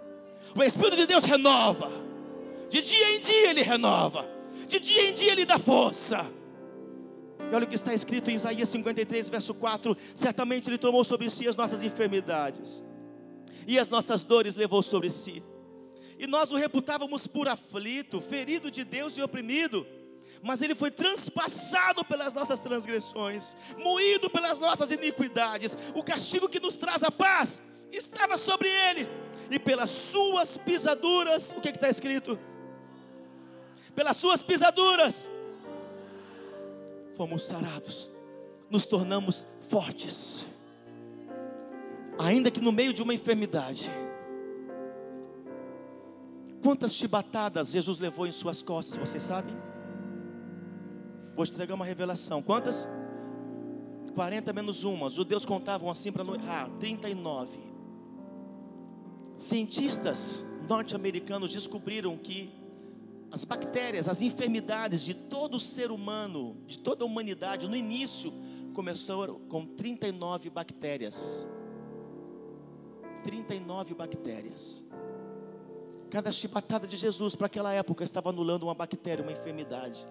O Espírito de Deus renova. De dia em dia ele renova. De dia em dia ele dá força. Olha o que está escrito em Isaías 53, verso 4: Certamente Ele tomou sobre si as nossas enfermidades, e as nossas dores levou sobre si. E nós o reputávamos por aflito, ferido de Deus e oprimido. Mas ele foi transpassado pelas nossas transgressões, moído pelas nossas iniquidades. O castigo que nos traz a paz estava sobre ele, e pelas suas pisaduras, o que está escrito? Pelas suas pisaduras, fomos sarados, nos tornamos fortes. Ainda que no meio de uma enfermidade, Quantas chibatadas Jesus levou em suas costas, vocês sabem? Vou entregar uma revelação. Quantas? 40 menos uma. Os judeus contavam assim para não errar: 39. Cientistas norte-americanos descobriram que as bactérias, as enfermidades de todo ser humano, de toda a humanidade, no início, começou com 39 bactérias. 39 bactérias. Cada chibatada de Jesus para aquela época estava anulando uma bactéria, uma enfermidade.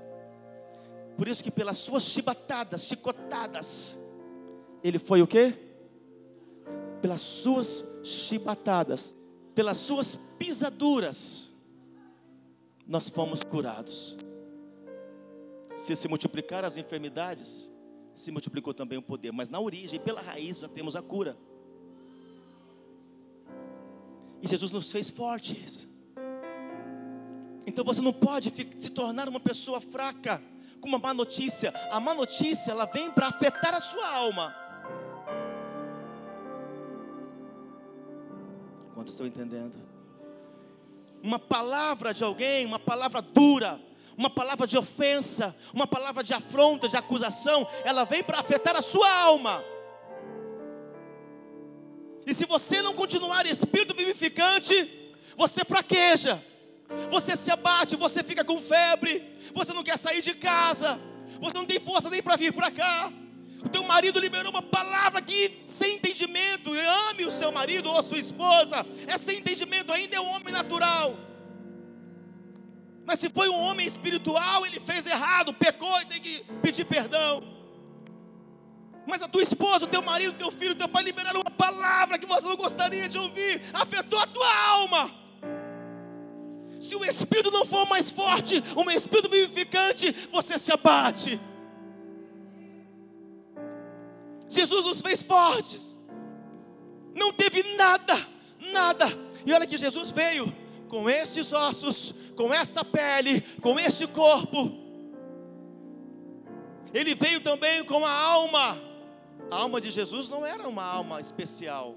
Por isso que pelas suas chibatadas, chicotadas, ele foi o quê? Pelas suas chibatadas, pelas suas pisaduras, nós fomos curados. Se se multiplicar as enfermidades, se multiplicou também o poder, mas na origem, pela raiz, já temos a cura. E Jesus nos fez fortes. Então você não pode se tornar uma pessoa fraca com uma má notícia. A má notícia, ela vem para afetar a sua alma. Quantos estão entendendo? Uma palavra de alguém, uma palavra dura, uma palavra de ofensa, uma palavra de afronta, de acusação, ela vem para afetar a sua alma. E se você não continuar espírito vivificante, você fraqueja você se abate, você fica com febre, você não quer sair de casa, você não tem força nem para vir para cá. O teu marido liberou uma palavra que, sem entendimento, ame o seu marido ou a sua esposa, é sem entendimento, ainda é um homem natural. Mas se foi um homem espiritual, ele fez errado, pecou e tem que pedir perdão. Mas a tua esposa, o teu marido, o teu filho, o teu pai liberaram uma palavra que você não gostaria de ouvir, afetou a tua alma. Se o espírito não for mais forte, um espírito vivificante, você se abate. Jesus nos fez fortes. Não teve nada, nada. E olha que Jesus veio com estes ossos, com esta pele, com este corpo. Ele veio também com a alma. A alma de Jesus não era uma alma especial.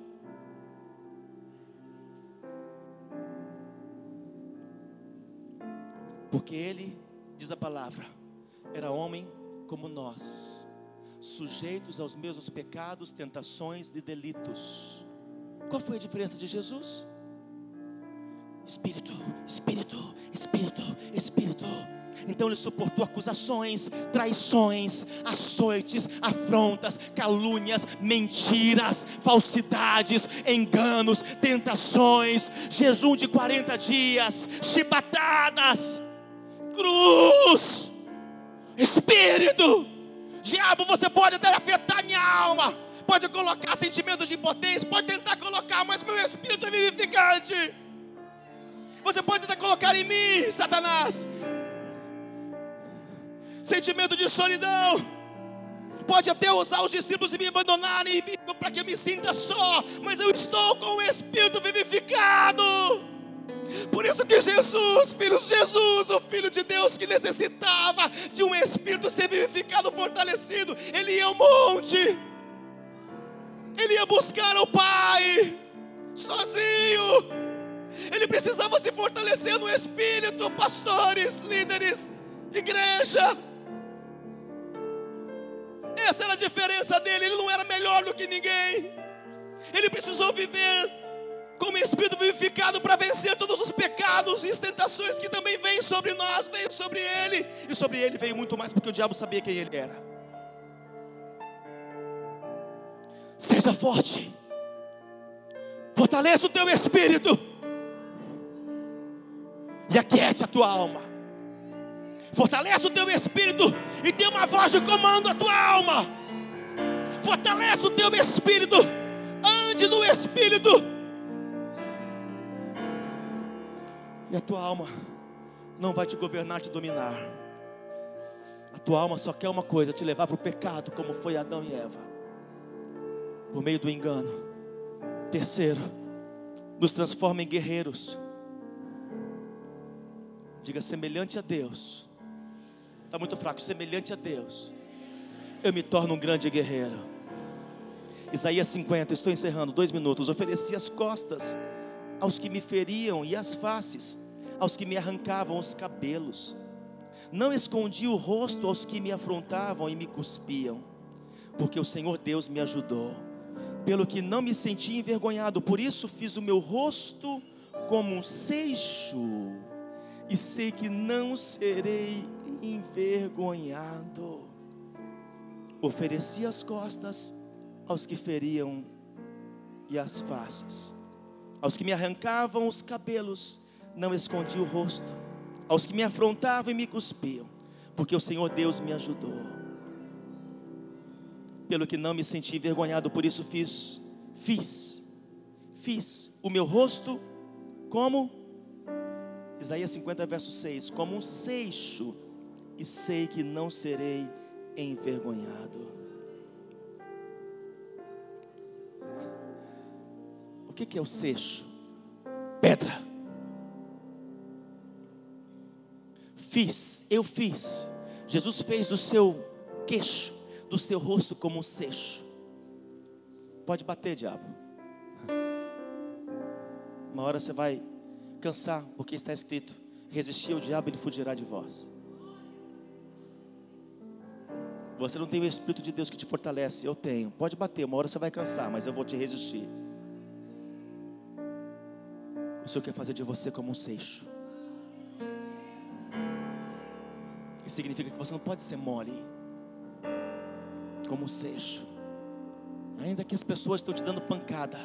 Porque ele, diz a palavra, era homem como nós, sujeitos aos mesmos pecados, tentações e delitos. Qual foi a diferença de Jesus? Espírito, Espírito, Espírito, Espírito. Então ele suportou acusações, traições, açoites, afrontas, calúnias, mentiras, falsidades, enganos, tentações, jejum de 40 dias, chibatadas cruz. Espírito, diabo, você pode até afetar minha alma, pode colocar sentimentos de impotência, pode tentar colocar, mas meu espírito é vivificante. Você pode tentar colocar em mim, Satanás, sentimento de solidão. Pode até usar os discípulos e me abandonarem para que eu me sinta só, mas eu estou com o Espírito vivificado. Por isso que Jesus, filho de Jesus, o Filho de Deus que necessitava de um Espírito ser vivificado, fortalecido, ele ia ao monte, ele ia buscar o Pai, sozinho, ele precisava se fortalecer no Espírito, pastores, líderes, igreja. Essa era a diferença dele, ele não era melhor do que ninguém, ele precisou viver como Espírito vivificado para vencer todos os pecados e tentações que também vêm sobre nós, vêm sobre ele, e sobre ele veio muito mais porque o diabo sabia quem ele era. Seja forte, fortaleça o teu espírito, e aquiete a tua alma. Fortalece o teu espírito e dê uma voz de comando à tua alma. Fortalece o teu espírito, ande no espírito E a tua alma não vai te governar, te dominar. A tua alma só quer uma coisa: te levar para o pecado, como foi Adão e Eva, por meio do engano. Terceiro, nos transforma em guerreiros. Diga semelhante a Deus. Está muito fraco, semelhante a Deus. Eu me torno um grande guerreiro. Isaías 50, estou encerrando, dois minutos. Ofereci as costas aos que me feriam e as faces aos que me arrancavam os cabelos. Não escondi o rosto aos que me afrontavam e me cuspiam, porque o Senhor Deus me ajudou, pelo que não me senti envergonhado, por isso fiz o meu rosto como um seixo, e sei que não serei envergonhado. Ofereci as costas aos que feriam e as faces, aos que me arrancavam os cabelos, não escondi o rosto, aos que me afrontavam e me cuspiam, porque o Senhor Deus me ajudou. Pelo que não me senti envergonhado, por isso fiz, fiz, fiz o meu rosto como Isaías 50, verso 6, como um seixo, e sei que não serei envergonhado. Que, que é o seixo? Pedra. Fiz, eu fiz. Jesus fez do seu queixo, do seu rosto como um seixo. Pode bater, diabo. Uma hora você vai cansar, porque está escrito: resistir ao diabo, ele fugirá de vós. Você não tem o Espírito de Deus que te fortalece, eu tenho. Pode bater, uma hora você vai cansar, mas eu vou te resistir. O Senhor quer fazer de você como um seixo. Isso significa que você não pode ser mole, como um seixo. Ainda que as pessoas estão te dando pancada,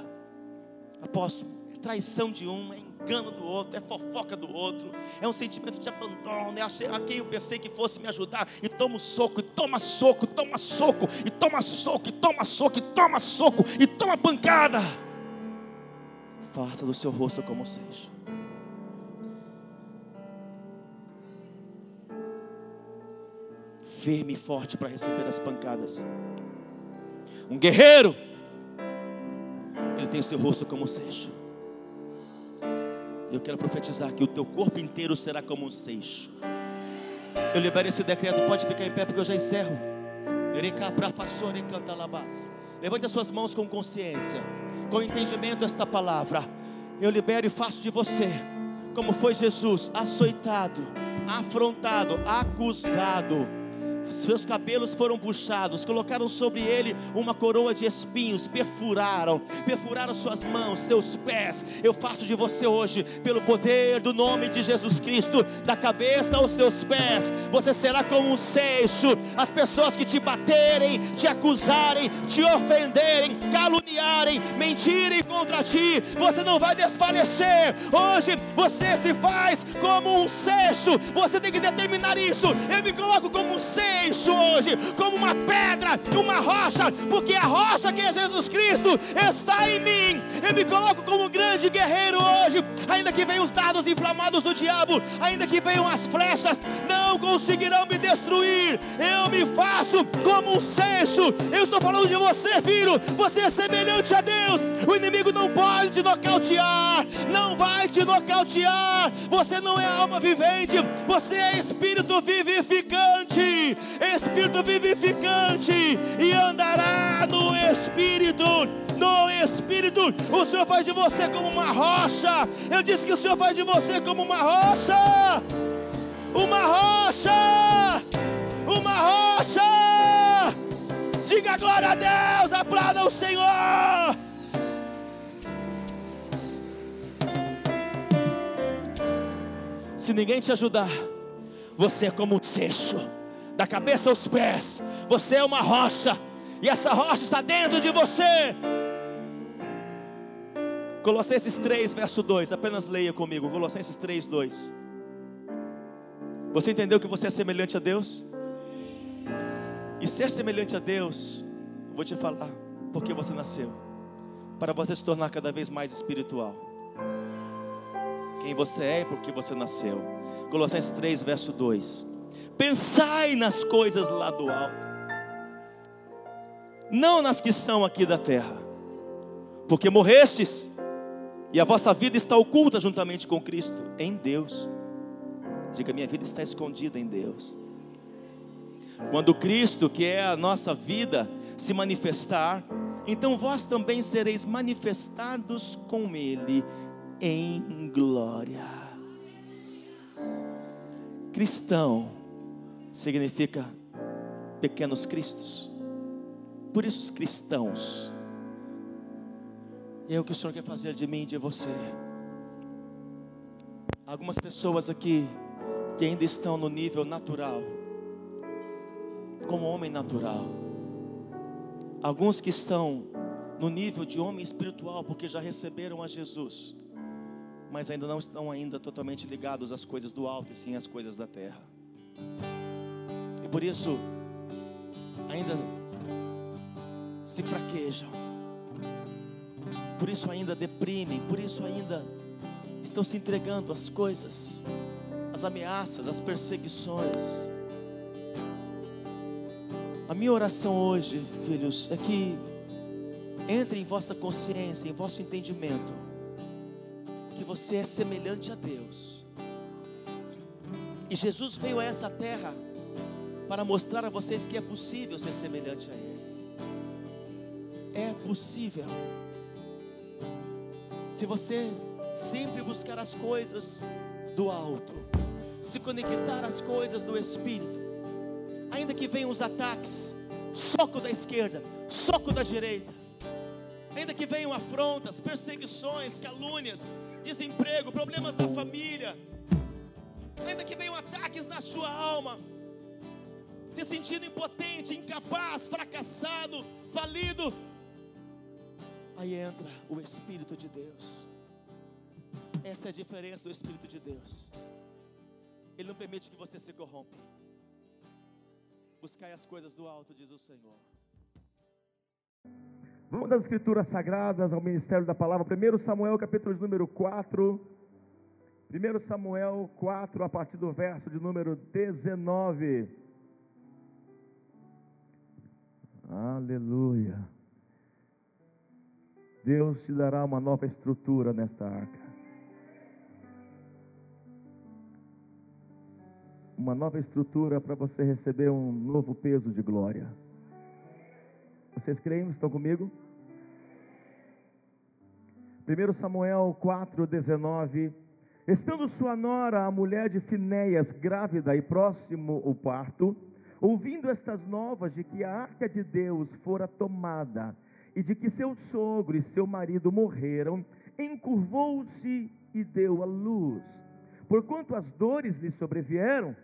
apóstolo, é traição de um, é engano do outro, é fofoca do outro, é um sentimento de abandono, é a quem eu pensei que fosse me ajudar, e toma soco, e toma soco, toma soco, e toma soco, e toma soco, e toma soco, e toma pancada. Faça do seu rosto como seja. Firme e forte para receber as pancadas. Um guerreiro, ele tem o seu rosto como seja. Eu quero profetizar que o teu corpo inteiro será como um seixo. Eu libero esse decreto, pode ficar em pé porque eu já encerro. Levante as suas mãos com consciência, com entendimento esta palavra. Eu libero e faço de você, como foi Jesus, açoitado, afrontado, acusado seus cabelos foram puxados, colocaram sobre ele uma coroa de espinhos, perfuraram, perfuraram suas mãos, seus pés. Eu faço de você hoje, pelo poder do nome de Jesus Cristo, da cabeça aos seus pés, você será como um seixo. As pessoas que te baterem, te acusarem, te ofenderem, caluniarem, mentirem contra ti, você não vai desfalecer. Hoje você se faz como um seixo, você tem que determinar isso. Eu me coloco como um seixo isso hoje como uma pedra, uma rocha, porque a rocha que é Jesus Cristo está em mim. Eu me coloco como um grande guerreiro hoje, ainda que venham os dados inflamados do diabo, ainda que venham as flechas, não conseguirão me destruir. Eu me faço como um seixo. Eu estou falando de você, filho. Você é semelhante a Deus. O inimigo não pode te nocautear, não vai te nocautear. Você não é alma vivente, você é espírito vivificante. Espírito vivificante e andará no Espírito. No Espírito, o Senhor faz de você como uma rocha. Eu disse que o Senhor faz de você como uma rocha. Uma rocha. Uma rocha. Diga glória a Deus, aplauda o Senhor. Se ninguém te ajudar, você é como um seixo da cabeça aos pés. Você é uma rocha, e essa rocha está dentro de você. Colossenses 3, verso 2, apenas leia comigo. Colossenses 3, 2. Você entendeu que você é semelhante a Deus? E ser semelhante a Deus, vou te falar, porque você nasceu, para você se tornar cada vez mais espiritual. Quem você é e porque você nasceu. Colossenses 3, verso 2 pensai nas coisas lá do alto, não nas que são aqui da terra, porque morrestes, e a vossa vida está oculta juntamente com Cristo em Deus. Diga, minha vida está escondida em Deus. Quando Cristo, que é a nossa vida, se manifestar, então vós também sereis manifestados com Ele em glória. cristão significa pequenos cristos. Por isso, os cristãos. É o que o Senhor quer fazer de mim e de você. Algumas pessoas aqui que ainda estão no nível natural, como homem natural. Alguns que estão no nível de homem espiritual, porque já receberam a Jesus, mas ainda não estão ainda totalmente ligados às coisas do alto e sim às coisas da terra. Por isso ainda se fraquejam. Por isso ainda deprimem, por isso ainda estão se entregando às coisas, às ameaças, às perseguições. A minha oração hoje, filhos, é que entre em vossa consciência, em vosso entendimento, que você é semelhante a Deus. E Jesus veio a essa terra para mostrar a vocês que é possível ser semelhante a Ele. É possível. Se você sempre buscar as coisas do alto, se conectar às coisas do Espírito, ainda que venham os ataques, soco da esquerda, soco da direita, ainda que venham afrontas, perseguições, calúnias, desemprego, problemas da família, ainda que venham ataques na sua alma, se sentindo impotente, incapaz, fracassado, falido, aí entra o Espírito de Deus. Essa é a diferença do Espírito de Deus. Ele não permite que você se corrompa. Buscai as coisas do alto, diz o Senhor.
Vamos às escrituras sagradas, ao ministério da palavra. 1 Samuel, capítulo de número 4. 1 Samuel 4, a partir do verso de número 19. Aleluia. Deus te dará uma nova estrutura nesta arca. Uma nova estrutura para você receber um novo peso de glória. Vocês creem? Estão comigo? 1 Samuel 4,19 Estando sua nora, a mulher de Finéias, grávida e próximo o parto, ouvindo estas novas de que a arca de Deus fora tomada e de que seu sogro e seu marido morreram, encurvou-se e deu a luz. Porquanto as dores lhe sobrevieram,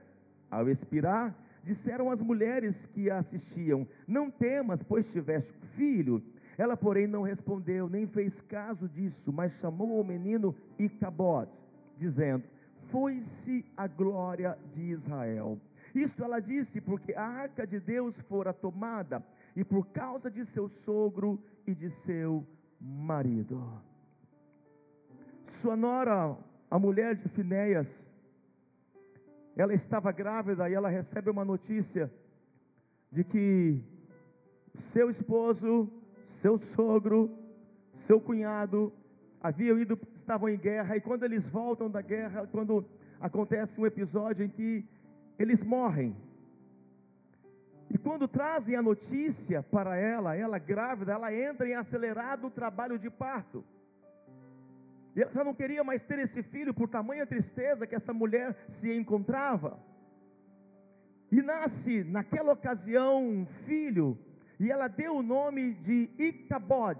ao expirar, disseram as mulheres que a assistiam: Não temas, pois tiveste filho. Ela, porém, não respondeu, nem fez caso disso, mas chamou o menino Icabode, dizendo: Foi-se a glória de Israel. Isto ela disse porque a arca de Deus fora tomada, e por causa de seu sogro e de seu marido. Sua nora, a mulher de Finéias, ela estava grávida e ela recebe uma notícia de que seu esposo seu sogro, seu cunhado haviam ido, estavam em guerra, e quando eles voltam da guerra, quando acontece um episódio em que eles morrem, e quando trazem a notícia para ela, ela grávida, ela entra em acelerado trabalho de parto. E ela já não queria mais ter esse filho por tamanha tristeza que essa mulher se encontrava. E nasce naquela ocasião um filho e ela deu o nome de Icabod.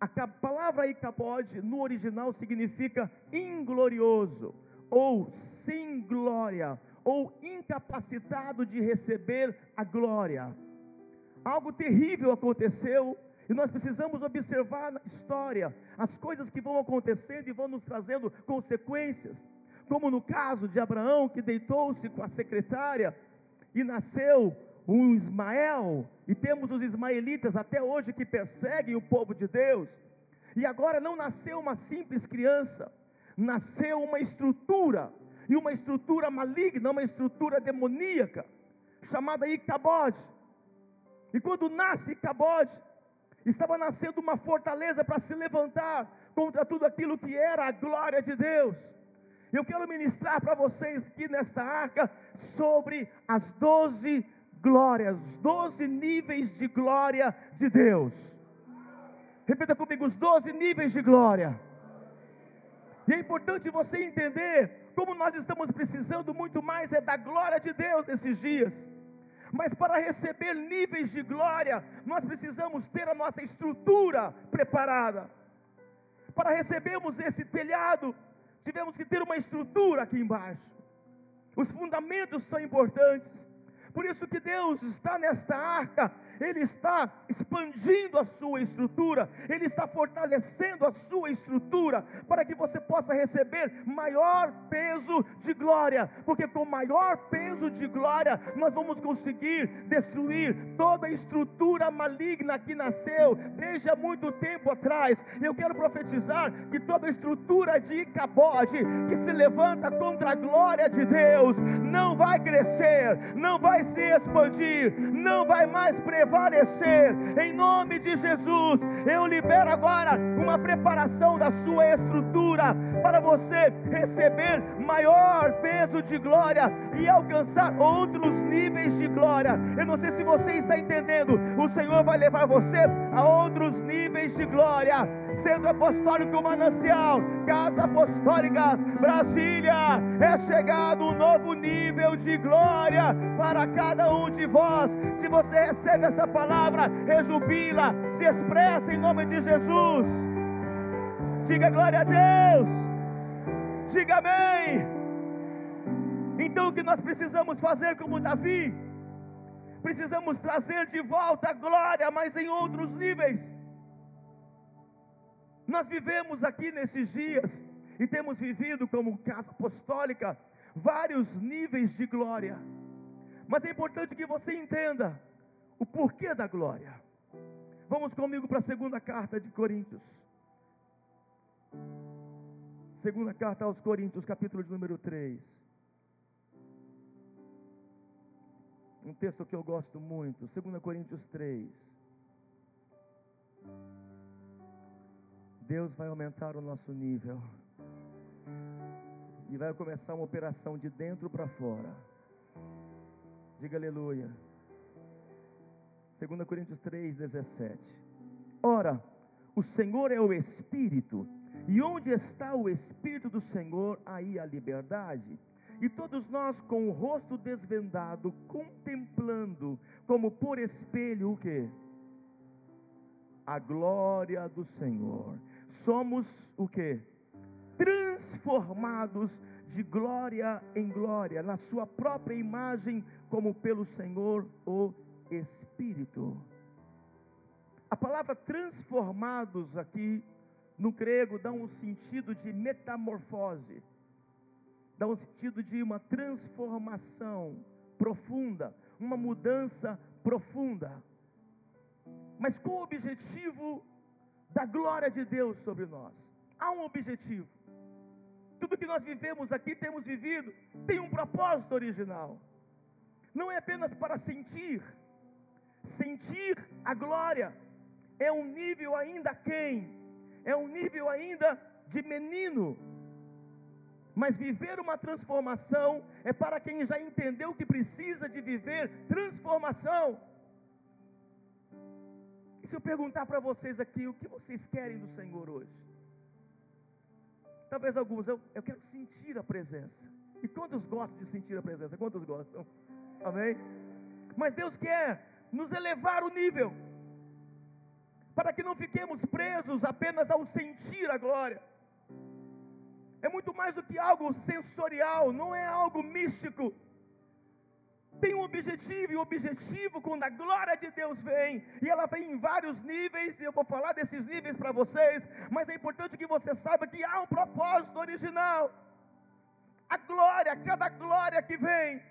A palavra Icabod no original significa inglorioso, ou sem glória, ou incapacitado de receber a glória. Algo terrível aconteceu e nós precisamos observar na história as coisas que vão acontecendo e vão nos trazendo consequências. Como no caso de Abraão, que deitou-se com a secretária e nasceu um Ismael, e temos os ismaelitas até hoje que perseguem o povo de Deus. E agora não nasceu uma simples criança, nasceu uma estrutura, e uma estrutura maligna, uma estrutura demoníaca, chamada Icabode. E quando nasce Icabode, estava nascendo uma fortaleza para se levantar contra tudo aquilo que era a glória de Deus. Eu quero ministrar para vocês aqui nesta arca sobre as doze glórias, os doze níveis de glória de Deus. Repita comigo: os doze níveis de glória. E é importante você entender como nós estamos precisando muito mais é da glória de Deus nesses dias. Mas para receber níveis de glória, nós precisamos ter a nossa estrutura preparada. Para recebermos esse telhado, tivemos que ter uma estrutura aqui embaixo. Os fundamentos são importantes. Por isso que Deus está nesta arca ele está expandindo a sua estrutura, Ele está fortalecendo a sua estrutura, para que você possa receber maior peso de glória, porque com maior peso de glória, nós vamos conseguir destruir toda a estrutura maligna que nasceu desde há muito tempo atrás. Eu quero profetizar que toda a estrutura de Icabode que se levanta contra a glória de Deus não vai crescer, não vai se expandir, não vai mais prevalecer prevalecer, em nome de Jesus. Eu libero agora uma preparação da sua estrutura para você receber maior peso de glória e alcançar outros níveis de glória. Eu não sei se você está entendendo, o Senhor vai levar você a outros níveis de glória. Centro Apostólico Manancial, Casa Apostólica, Brasília, é chegado um novo nível de glória para cada um de vós. Se você recebe essa palavra, rejubila, se expressa em nome de Jesus. Diga glória a Deus. Diga amém. Então o que nós precisamos fazer como Davi? Precisamos trazer de volta a glória, mas em outros níveis. Nós vivemos aqui nesses dias e temos vivido como casa apostólica vários níveis de glória. Mas é importante que você entenda o porquê da glória. Vamos comigo para a segunda carta de Coríntios. Segunda carta aos Coríntios, capítulo de número 3. Um texto que eu gosto muito, 2 Coríntios 3. Deus vai aumentar o nosso nível. E vai começar uma operação de dentro para fora. Diga aleluia. 2 Coríntios 3, 17. Ora, o Senhor é o Espírito, e onde está o Espírito do Senhor, aí a liberdade. E todos nós com o rosto desvendado, contemplando, como por espelho, o que? A glória do Senhor. Somos o que? Transformados de glória em glória, na sua própria imagem, como pelo Senhor o espírito. A palavra transformados aqui no grego dá um sentido de metamorfose, dá um sentido de uma transformação profunda, uma mudança profunda. Mas com o objetivo da glória de Deus sobre nós. Há um objetivo. Tudo que nós vivemos aqui, temos vivido, tem um propósito original. Não é apenas para sentir, Sentir a glória é um nível ainda quem? É um nível ainda de menino. Mas viver uma transformação é para quem já entendeu que precisa de viver transformação. E se eu perguntar para vocês aqui, o que vocês querem do Senhor hoje? Talvez alguns, eu, eu quero sentir a presença. E quantos gostam de sentir a presença? Quantos gostam? Amém? Mas Deus quer nos elevar o nível, para que não fiquemos presos apenas ao sentir a glória. É muito mais do que algo sensorial, não é algo místico. Tem um objetivo, e o objetivo, quando a glória de Deus vem, e ela vem em vários níveis, e eu vou falar desses níveis para vocês, mas é importante que você saiba que há um propósito original. A glória, cada glória que vem,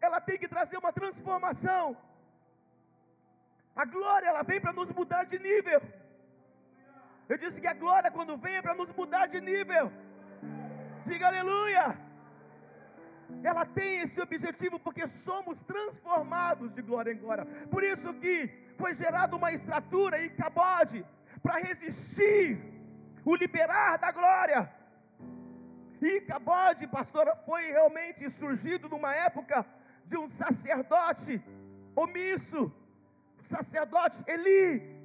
ela tem que trazer uma transformação. A glória, ela vem para nos mudar de nível. Eu disse que a glória, quando vem, é para nos mudar de nível. Diga aleluia. Ela tem esse objetivo porque somos transformados de glória em glória. Por isso que foi gerada uma estrutura e cabode para resistir o liberar da glória. E cabode, pastora, foi realmente surgido numa época de um sacerdote omisso, sacerdote Eli,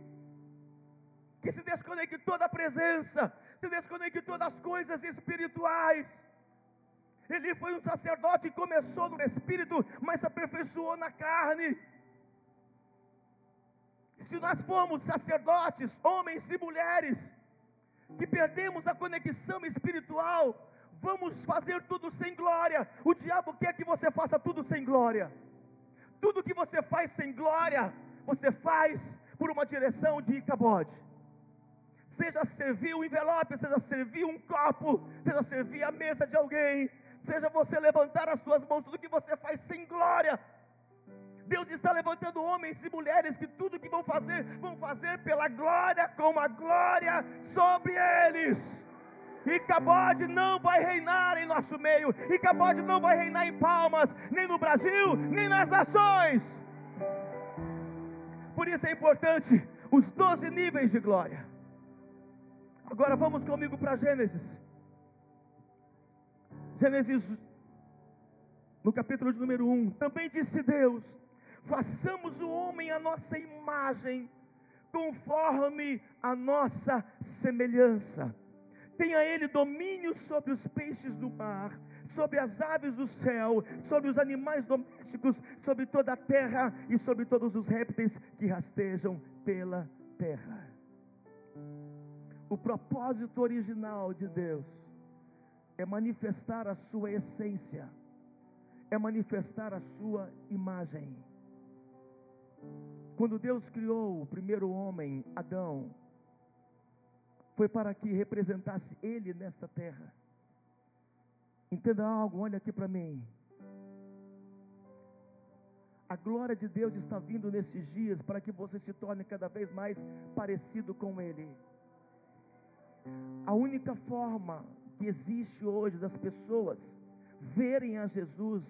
que se desconectou da presença, se desconectou das coisas espirituais. Ele foi um sacerdote que começou no espírito, mas se aperfeiçoou na carne. Se nós formos sacerdotes, homens e mulheres, que perdemos a conexão espiritual, vamos fazer tudo sem glória. O diabo quer que você faça tudo sem glória. Tudo que você faz sem glória, você faz por uma direção de Icabode. Seja servir um envelope, seja servir um copo, seja servir a mesa de alguém, seja você levantar as suas mãos, tudo que você faz sem glória. Deus está levantando homens e mulheres que tudo que vão fazer, vão fazer pela glória, com a glória sobre eles. E Cabode não vai reinar em nosso meio, e Cabode não vai reinar em Palmas, nem no Brasil, nem nas nações. Por isso é importante os doze níveis de glória. Agora vamos comigo para Gênesis. Gênesis, no capítulo de número 1, também disse Deus: façamos o homem a nossa imagem, conforme a nossa semelhança. Tenha ele domínio sobre os peixes do mar, sobre as aves do céu, sobre os animais domésticos, sobre toda a terra e sobre todos os répteis que rastejam pela terra. O propósito original de Deus é manifestar a sua essência, é manifestar a sua imagem. Quando Deus criou o primeiro homem, Adão, foi para que representasse ele nesta terra. Entenda algo, olha aqui para mim. A glória de Deus está vindo nesses dias para que você se torne cada vez mais parecido com Ele. A única forma que existe hoje das pessoas verem a Jesus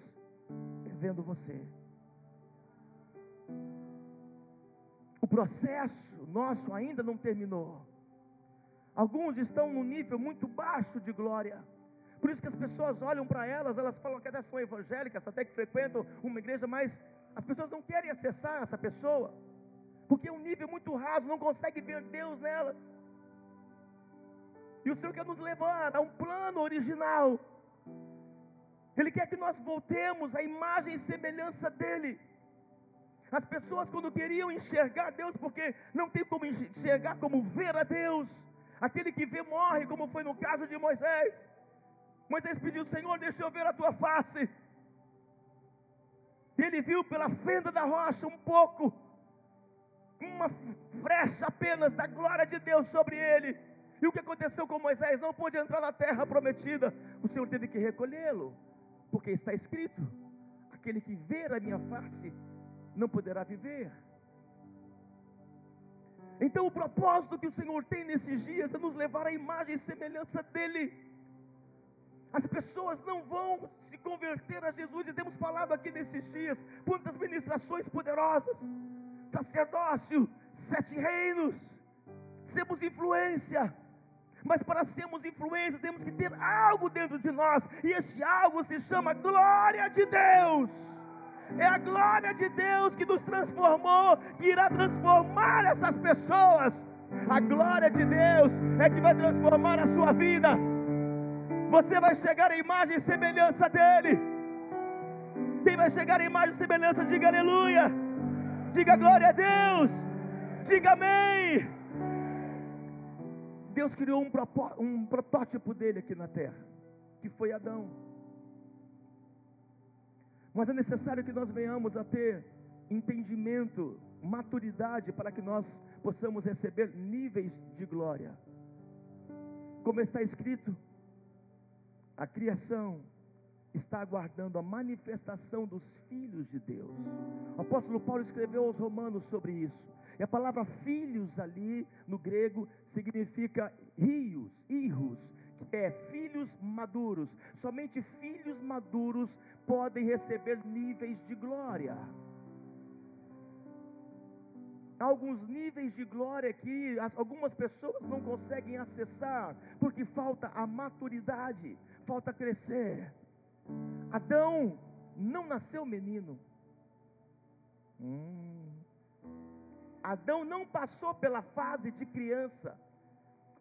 é vendo você. O processo nosso ainda não terminou. Alguns estão num nível muito baixo de glória. Por isso que as pessoas olham para elas, elas falam que elas são evangélicas, até que frequentam uma igreja, mas as pessoas não querem acessar essa pessoa, porque é um nível muito raso, não consegue ver Deus nelas. E o Senhor quer nos levar a um plano original. Ele quer que nós voltemos à imagem e semelhança dEle. As pessoas, quando queriam enxergar Deus, porque não tem como enxergar como ver a Deus, aquele que vê morre, como foi no caso de Moisés. Moisés pediu: Senhor, deixa eu ver a tua face. Ele viu pela fenda da rocha um pouco, uma frecha apenas da glória de Deus sobre ele. E o que aconteceu com Moisés? Não pôde entrar na terra prometida. O Senhor teve que recolhê-lo, porque está escrito: aquele que ver a minha face não poderá viver. Então, o propósito que o Senhor tem nesses dias é nos levar à imagem e semelhança dEle. As pessoas não vão se converter a Jesus, e temos falado aqui nesses dias, quantas ministrações poderosas, sacerdócio, sete reinos, sermos influência, mas para sermos influência temos que ter algo dentro de nós, e esse algo se chama glória de Deus. É a glória de Deus que nos transformou, que irá transformar essas pessoas. A glória de Deus é que vai transformar a sua vida. Você vai chegar à imagem e semelhança dele. Quem vai chegar à imagem e semelhança, diga aleluia. Diga glória a Deus. Diga amém. Deus criou um, um protótipo dele aqui na terra, que foi Adão. Mas é necessário que nós venhamos a ter entendimento, maturidade, para que nós possamos receber níveis de glória. Como está escrito, a criação está aguardando a manifestação dos filhos de Deus. O apóstolo Paulo escreveu aos Romanos sobre isso. E a palavra filhos ali no grego significa rios, irros, que é filhos maduros. Somente filhos maduros podem receber níveis de glória. Há alguns níveis de glória que algumas pessoas não conseguem acessar, porque falta a maturidade, falta crescer. Adão não nasceu menino. Hum. Adão não passou pela fase de criança.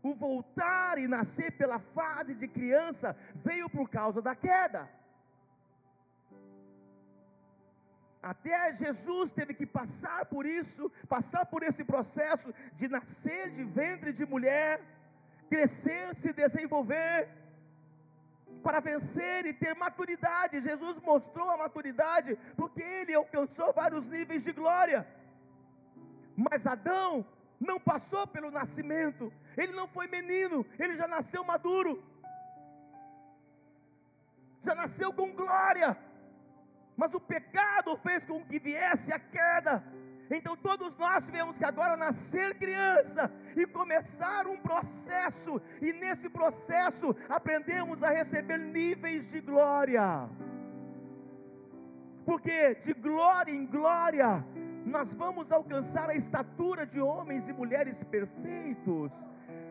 o voltar e nascer pela fase de criança veio por causa da queda. Até Jesus teve que passar por isso, passar por esse processo de nascer de ventre de mulher, crescer, se desenvolver, para vencer e ter maturidade. Jesus mostrou a maturidade, porque ele alcançou vários níveis de glória. Mas Adão não passou pelo nascimento, ele não foi menino, ele já nasceu maduro, já nasceu com glória, mas o pecado fez com que viesse a queda. Então todos nós tivemos que agora nascer criança e começar um processo, e nesse processo aprendemos a receber níveis de glória. Porque de glória em glória nós vamos alcançar a estatura de homens e mulheres perfeitos.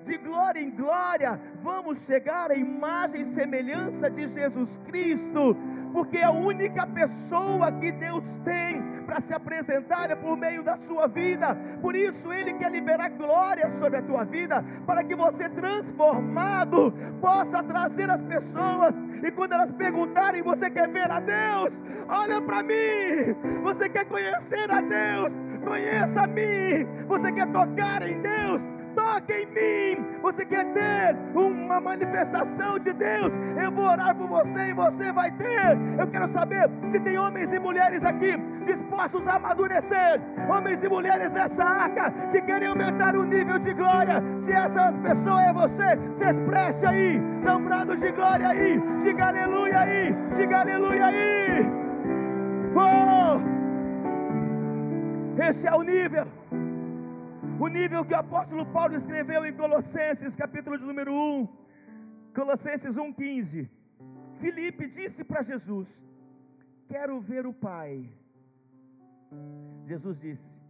De glória em glória, vamos chegar à imagem e semelhança de Jesus Cristo, porque a única pessoa que Deus tem para se apresentar é por meio da sua vida. Por isso Ele quer liberar glória sobre a tua vida, para que você transformado possa trazer as pessoas e quando elas perguntarem: Você quer ver a Deus? Olha para mim. Você quer conhecer a Deus? Conheça a mim. Você quer tocar em Deus? Toque em mim. Você quer ter uma manifestação de Deus? Eu vou orar por você e você vai ter. Eu quero saber se tem homens e mulheres aqui dispostos a amadurecer, homens e mulheres nessa arca que querem aumentar o nível de glória. Se essa pessoa é você, se expresse aí, dá de glória aí, diga aleluia aí, diga aleluia aí. Oh! Esse é o nível. O nível que o apóstolo Paulo escreveu em Colossenses, capítulo de número 1, Colossenses 1,15. Filipe disse para Jesus: Quero ver o Pai. Jesus disse: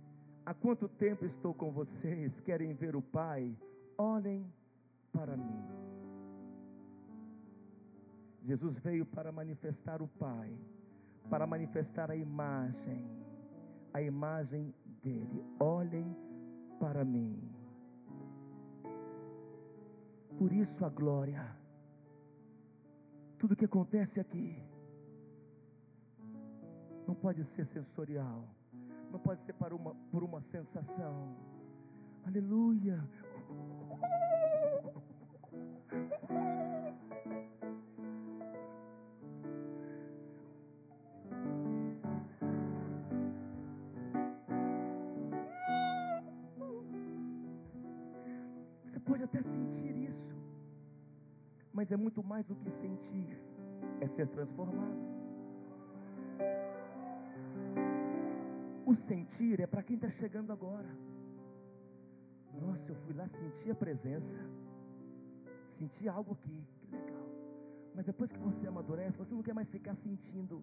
Há quanto tempo estou com vocês? Querem ver o Pai? Olhem para mim. Jesus veio para manifestar o Pai, para manifestar a imagem, a imagem dele. Olhem para mim. Por isso a glória. Tudo que acontece aqui não pode ser sensorial, não pode ser para uma, por uma sensação. Aleluia. Mas é muito mais do que sentir, é ser transformado. O sentir é para quem está chegando agora. Nossa, eu fui lá sentir a presença, senti algo aqui, que legal. Mas depois que você amadurece, você não quer mais ficar sentindo,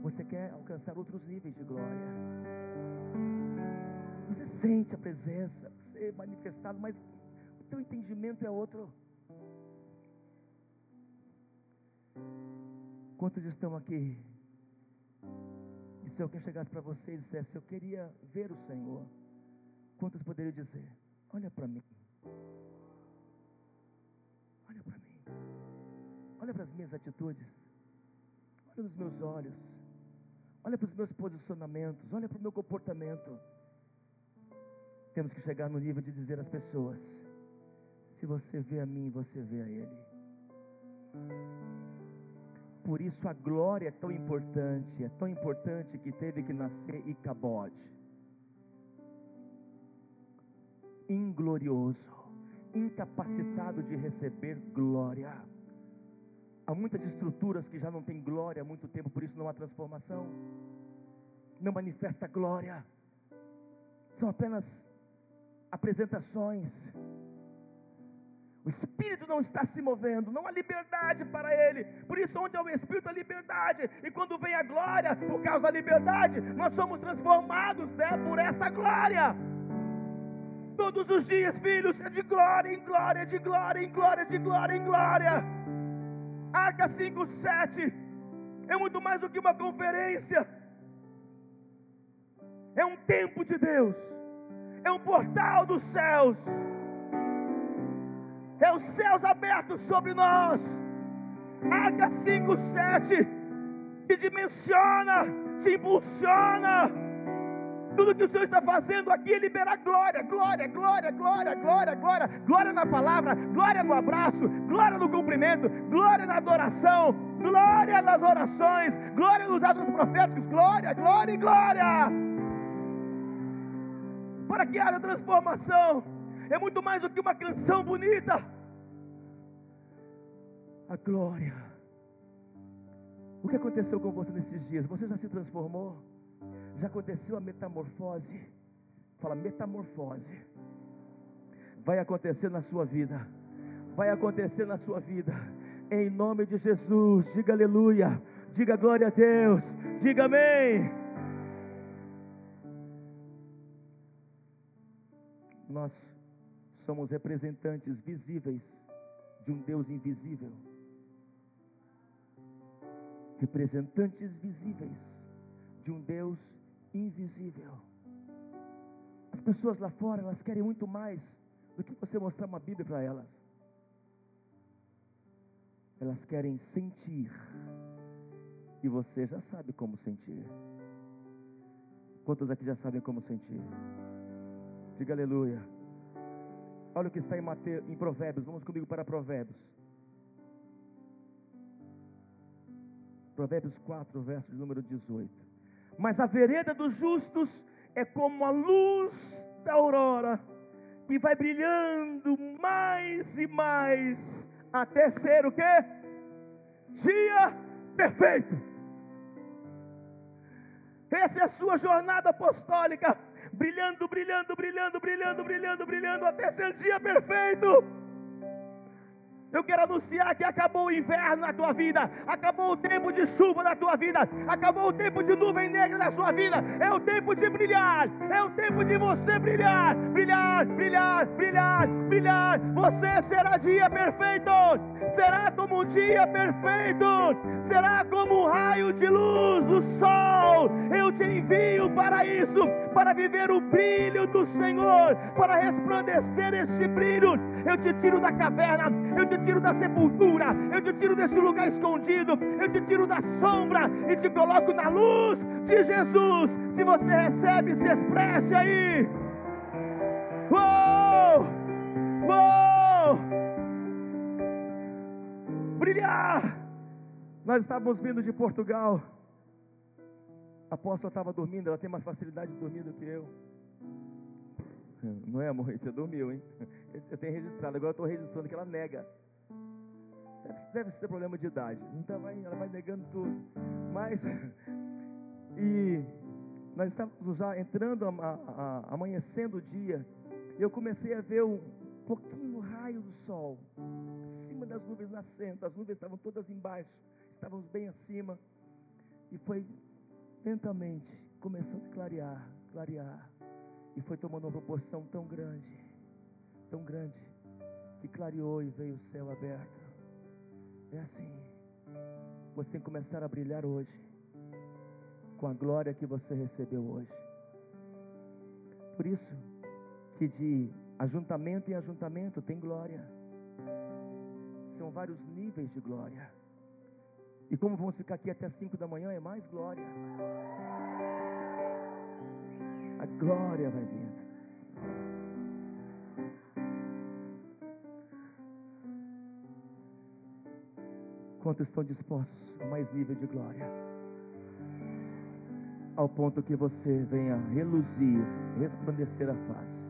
você quer alcançar outros níveis de glória. Você sente a presença, você é manifestado, mas o teu entendimento é outro. Quantos estão aqui? E se alguém chegasse para você e dissesse: Eu queria ver o Senhor, quantos poderiam dizer: Olha para mim, olha para mim, olha para as minhas atitudes, olha nos meus olhos, olha para os meus posicionamentos, olha para o meu comportamento. Temos que chegar no nível de dizer às pessoas: Se você vê a mim, você vê a Ele. Por isso a glória é tão importante, é tão importante que teve que nascer Icabode. Inglorioso, incapacitado de receber glória. Há muitas estruturas que já não têm glória há muito tempo, por isso não há transformação. Não manifesta glória. São apenas apresentações o Espírito não está se movendo, não há liberdade para ele. Por isso, onde há o Espírito, há liberdade. E quando vem a glória, por causa da liberdade, nós somos transformados né, por essa glória. Todos os dias, filhos, é de glória em glória, de glória em glória, de glória em glória. Arca 5, 7 é muito mais do que uma conferência, é um tempo de Deus, é um portal dos céus é os céus abertos sobre nós. H 5, 7 te dimensiona, te impulsiona. Tudo que o Senhor está fazendo aqui é liberar glória, glória, glória, glória, glória, glória, glória na palavra, glória no abraço, glória no cumprimento, glória na adoração, glória nas orações, glória nos atos proféticos, glória, glória e glória. Para que haja transformação, é muito mais do que uma canção bonita. A glória. O que aconteceu com você nesses dias? Você já se transformou? Já aconteceu a metamorfose? Fala, metamorfose. Vai acontecer na sua vida. Vai acontecer na sua vida. Em nome de Jesus. Diga aleluia. Diga glória a Deus. Diga amém. Nós somos representantes visíveis de um Deus invisível. Representantes visíveis de um Deus invisível. As pessoas lá fora, elas querem muito mais do que você mostrar uma Bíblia para elas. Elas querem sentir. E você já sabe como sentir. Quantos aqui já sabem como sentir? Diga aleluia. Olha o que está em, Mateus, em Provérbios. Vamos comigo para Provérbios. Provérbios 4, verso número 18. Mas a vereda dos justos é como a luz da aurora, que vai brilhando mais e mais, até ser o que? Dia perfeito. Essa é a sua jornada apostólica brilhando, brilhando, brilhando, brilhando, brilhando, brilhando, até ser dia perfeito. Eu quero anunciar que acabou o inverno na tua vida, acabou o tempo de chuva na tua vida, acabou o tempo de nuvem negra na sua vida. É o tempo de brilhar, é o tempo de você brilhar, brilhar, brilhar, brilhar, brilhar. Você será dia perfeito, será como um dia perfeito, será como um raio de luz do sol. Eu te envio para isso, para viver o brilho do Senhor, para resplandecer este brilho. Eu te tiro da caverna, eu te tiro da sepultura, eu te tiro desse lugar escondido, eu te tiro da sombra e te coloco na luz de Jesus. Se você recebe, se expresse aí. Uou! Uou! Brilhar! Nós estávamos vindo de Portugal. A apóstola estava dormindo, ela tem mais facilidade de dormir do que eu. Não é, amor? Você dormiu, hein? Eu tenho registrado, agora eu estou registrando que ela nega. Deve, deve ser problema de idade. Então vai, ela vai negando tudo. Mas, [laughs] e nós estávamos já entrando, a, a, a, amanhecendo o dia. E eu comecei a ver um pouquinho raio do sol. Acima das nuvens nascendo. As nuvens estavam todas embaixo. Estávamos bem acima. E foi lentamente começando a clarear, clarear. E foi tomando uma proporção tão grande, tão grande, que clareou e veio o céu aberto. É assim. Você tem que começar a brilhar hoje, com a glória que você recebeu hoje. Por isso, que de ajuntamento em ajuntamento tem glória. São vários níveis de glória. E como vamos ficar aqui até 5 da manhã, é mais glória. A glória vai vindo. Quantos estão dispostos a mais nível de glória? Ao ponto que você venha reluzir, resplandecer a face.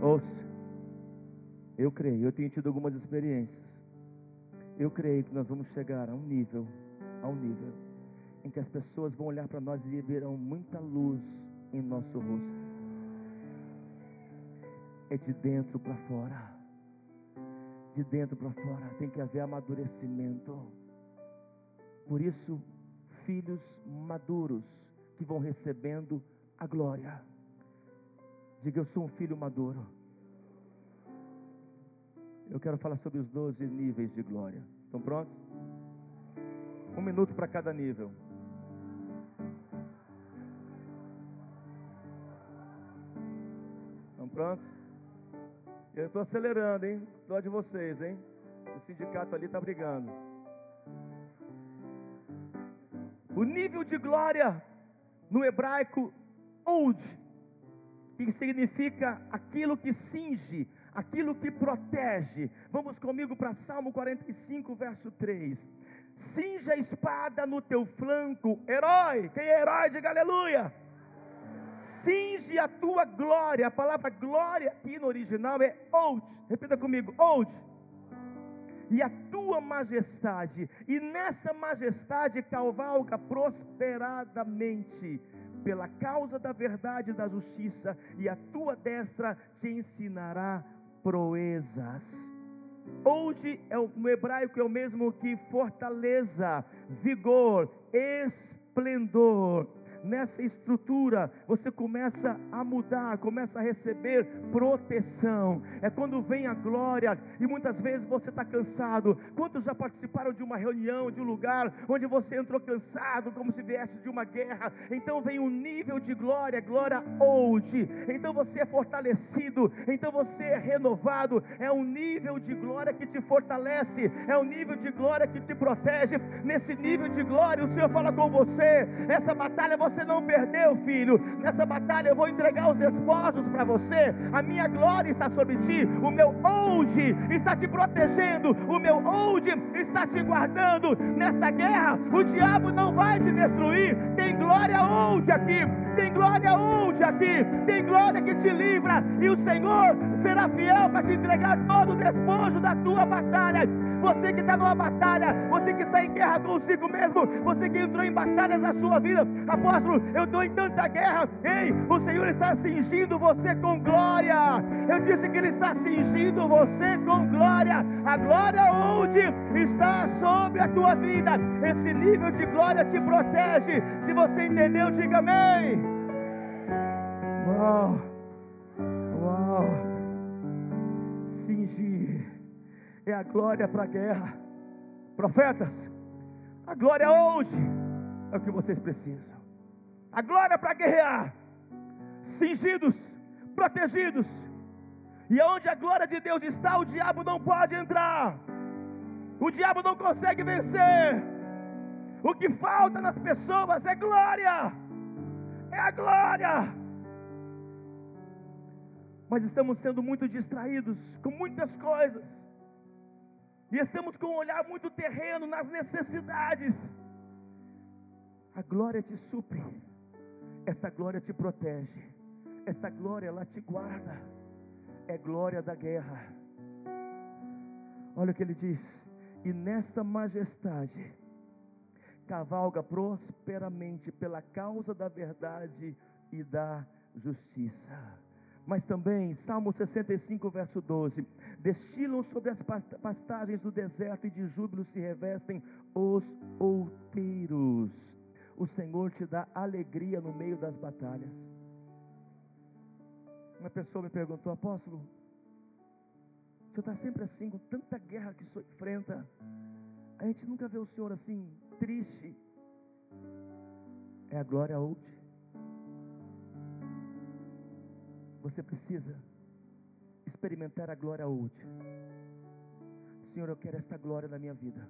Ouça, eu creio, eu tenho tido algumas experiências. Eu creio que nós vamos chegar a um nível, a um nível, em que as pessoas vão olhar para nós e verão muita luz em nosso rosto. É de dentro para fora. De dentro para fora tem que haver amadurecimento. Por isso, filhos maduros que vão recebendo a glória. Diga, eu sou um filho maduro. Eu quero falar sobre os 12 níveis de glória. Estão prontos? Um minuto para cada nível. Estão prontos? Eu estou acelerando, hein? Dó de vocês, hein? O sindicato ali está brigando. O nível de glória no hebraico, old, que significa aquilo que cinge, aquilo que protege. Vamos comigo para Salmo 45, verso 3. Cinja a espada no teu flanco, herói. Quem é herói, diga aleluia. Cinge a tua glória. A palavra glória aqui no original é old. Repita comigo, old. E a tua majestade, e nessa majestade cavalga prosperadamente, pela causa da verdade e da justiça, e a tua destra te ensinará proezas. Hoje é o, no hebraico é o mesmo que fortaleza, vigor, esplendor nessa estrutura, você começa a mudar, começa a receber proteção. É quando vem a glória e muitas vezes você está cansado. Quantos já participaram de uma reunião, de um lugar onde você entrou cansado, como se viesse de uma guerra? Então vem um nível de glória, glória hoje. Então você é fortalecido, então você é renovado. É um nível de glória que te fortalece, é um nível de glória que te protege. Nesse nível de glória, o Senhor fala com você. Essa batalha você você não perdeu, filho. Nessa batalha eu vou entregar os despojos para você. A minha glória está sobre ti. O meu hoje está te protegendo. O meu hoje está te guardando. Nessa guerra, o diabo não vai te destruir. Tem glória hoje aqui. Tem glória hoje aqui. Tem glória que te livra. E o Senhor será fiel para te entregar todo o despojo da tua batalha. Você que está numa batalha, você que está em guerra consigo mesmo, você que entrou em batalhas na sua vida, apóstolo, eu estou em tanta guerra. Ei, o Senhor está cingindo você com glória. Eu disse que Ele está cingindo você com glória. A glória onde está sobre a tua vida. Esse nível de glória te protege. Se você entendeu, diga amém. Uau, uau, cingir é a glória para a guerra. Profetas, a glória hoje é o que vocês precisam. A glória para guerrear, cingidos, protegidos. E onde a glória de Deus está, o diabo não pode entrar. O diabo não consegue vencer. O que falta nas pessoas é glória. É a glória. Mas estamos sendo muito distraídos com muitas coisas e estamos com um olhar muito terreno nas necessidades. A glória te supre, esta glória te protege, esta glória ela te guarda, é glória da guerra. Olha o que ele diz: e nesta majestade cavalga prosperamente pela causa da verdade e da justiça mas também, Salmo 65, verso 12: destilam sobre as pastagens do deserto e de júbilo se revestem os outeiros. O Senhor te dá alegria no meio das batalhas. Uma pessoa me perguntou, apóstolo, o senhor está sempre assim, com tanta guerra que o senhor enfrenta. A gente nunca vê o senhor assim, triste. É a glória hoje. Você precisa experimentar a glória útil. Senhor, eu quero esta glória na minha vida.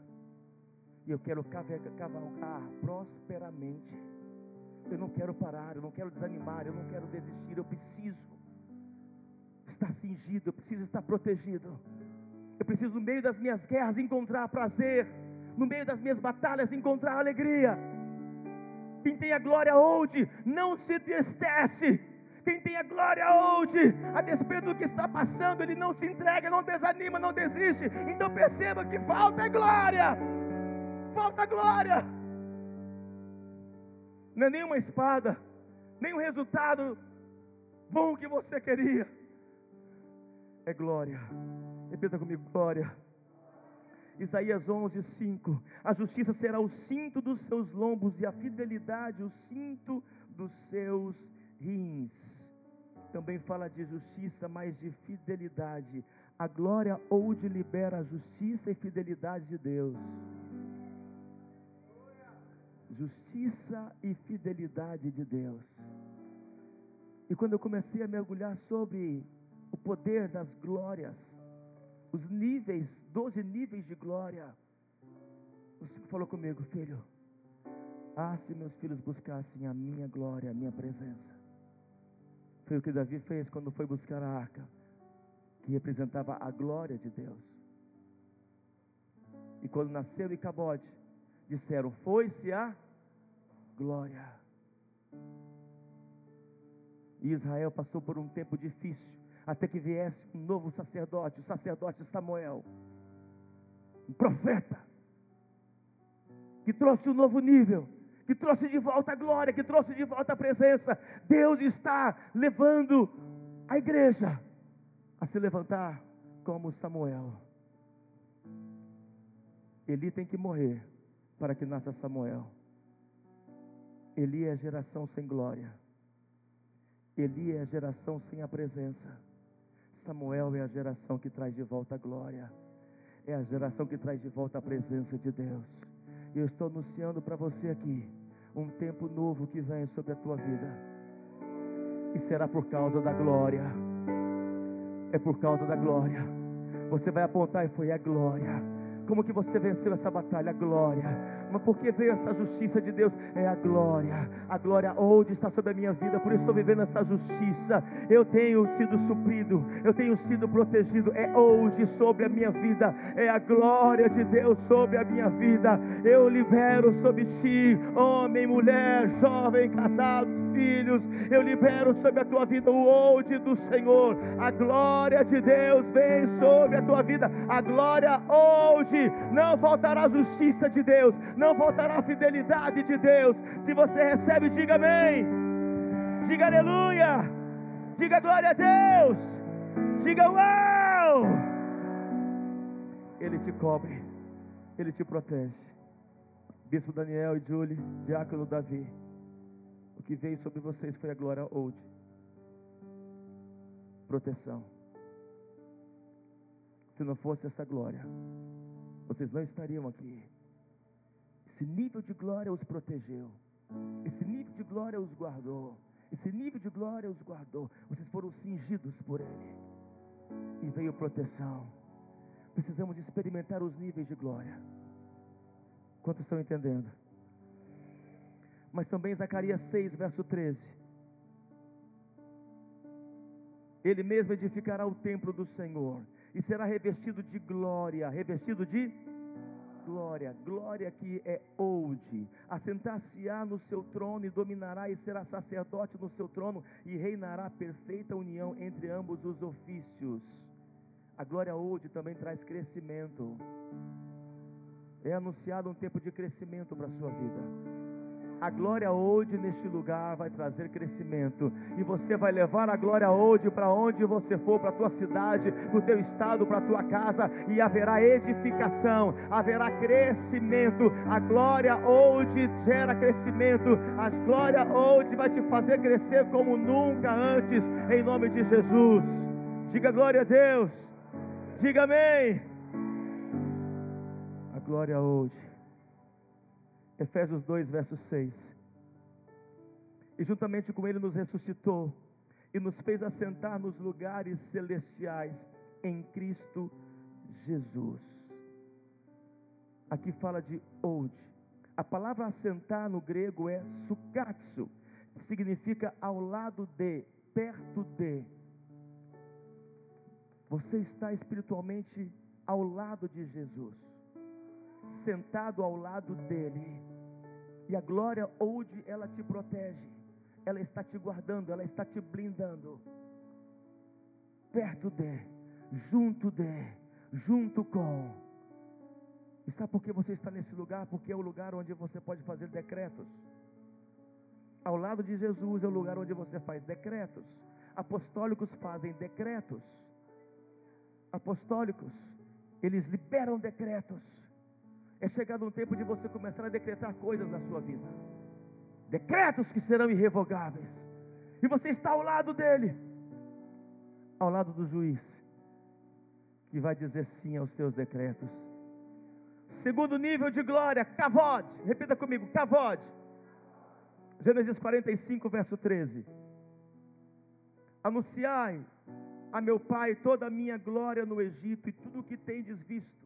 E eu quero cavalgar prosperamente. Eu não quero parar, eu não quero desanimar, eu não quero desistir. Eu preciso estar cingido, eu preciso estar protegido. Eu preciso, no meio das minhas guerras, encontrar prazer. No meio das minhas batalhas, encontrar alegria. Tem a glória onde não se destece quem tem a glória hoje, a despeito do que está passando, ele não se entrega, não desanima, não desiste. Então perceba que falta glória. Falta glória. Não é nenhuma espada, nem o resultado bom que você queria. É glória. Repita comigo, glória. Isaías 11, 5. A justiça será o cinto dos seus lombos e a fidelidade o cinto dos seus rins. Também fala de justiça, mas de fidelidade. A glória ou de libera a justiça e fidelidade de Deus. Justiça e fidelidade de Deus. E quando eu comecei a mergulhar sobre o poder das glórias, os níveis, doze níveis de glória. O Senhor falou comigo, filho, ah, se meus filhos buscassem a minha glória, a minha presença. Foi o que Davi fez quando foi buscar a arca, que representava a glória de Deus. E quando nasceu Icabode, disseram: Foi-se a glória. E Israel passou por um tempo difícil, até que viesse um novo sacerdote, o sacerdote Samuel, um profeta, que trouxe um novo nível, que trouxe de volta a glória, que trouxe de volta a presença. Deus está levando a igreja a se levantar como Samuel. Eli tem que morrer para que nasça Samuel. Eli é a geração sem glória. Eli é a geração sem a presença. Samuel é a geração que traz de volta a glória. É a geração que traz de volta a presença de Deus. Eu estou anunciando para você aqui um tempo novo que vem sobre a tua vida. E será por causa da glória. É por causa da glória. Você vai apontar e foi a glória como que você venceu essa batalha? A glória. Mas por que veio essa justiça de Deus? É a glória. A glória onde está sobre a minha vida. Por isso estou vivendo essa justiça. Eu tenho sido suprido. Eu tenho sido protegido. É hoje sobre a minha vida. É a glória de Deus sobre a minha vida. Eu libero sobre ti, homem, mulher, jovem, casados, filhos. Eu libero sobre a tua vida o hoje do Senhor. A glória de Deus vem sobre a tua vida. A glória hoje não faltará a justiça de Deus, não faltará a fidelidade de Deus. Se você recebe, diga amém, diga aleluia, diga glória a Deus, diga uau. Ele te cobre, ele te protege. Bispo Daniel e Julie, Diácono Davi, que veio sobre vocês foi a glória hoje, proteção. Se não fosse essa glória, vocês não estariam aqui. Esse nível de glória os protegeu. Esse nível de glória os guardou. Esse nível de glória os guardou. Vocês foram cingidos por Ele. E veio proteção. Precisamos experimentar os níveis de glória. Quantos estão entendendo? Mas também Zacarias 6, verso 13. Ele mesmo edificará o templo do Senhor e será revestido de glória, revestido de glória, glória que é hoje. Assentar-se-á no seu trono e dominará e será sacerdote no seu trono e reinará perfeita união entre ambos os ofícios. A glória hoje também traz crescimento. É anunciado um tempo de crescimento para a sua vida. A glória hoje neste lugar vai trazer crescimento. E você vai levar a glória hoje para onde você for, para a tua cidade, para o teu estado, para a tua casa. E haverá edificação, haverá crescimento. A glória hoje gera crescimento. A glória hoje vai te fazer crescer como nunca antes, em nome de Jesus. Diga glória a Deus. Diga amém. A glória hoje Efésios 2, verso 6. E juntamente com Ele nos ressuscitou e nos fez assentar nos lugares celestiais em Cristo Jesus. Aqui fala de old. A palavra assentar no grego é sukatsu, que significa ao lado de, perto de. Você está espiritualmente ao lado de Jesus, sentado ao lado dele. E a glória onde ela te protege, ela está te guardando, ela está te blindando. Perto de, junto de, junto com. E sabe por que você está nesse lugar? Porque é o lugar onde você pode fazer decretos. Ao lado de Jesus é o lugar onde você faz decretos. Apostólicos fazem decretos. Apostólicos, eles liberam decretos. É chegado um tempo de você começar a decretar coisas na sua vida. Decretos que serão irrevogáveis. E você está ao lado dele. Ao lado do juiz. Que vai dizer sim aos seus decretos. Segundo nível de glória, cavode. Repita comigo, cavode. Gênesis 45, verso 13. Anunciai a meu pai toda a minha glória no Egito e tudo o que tendes visto.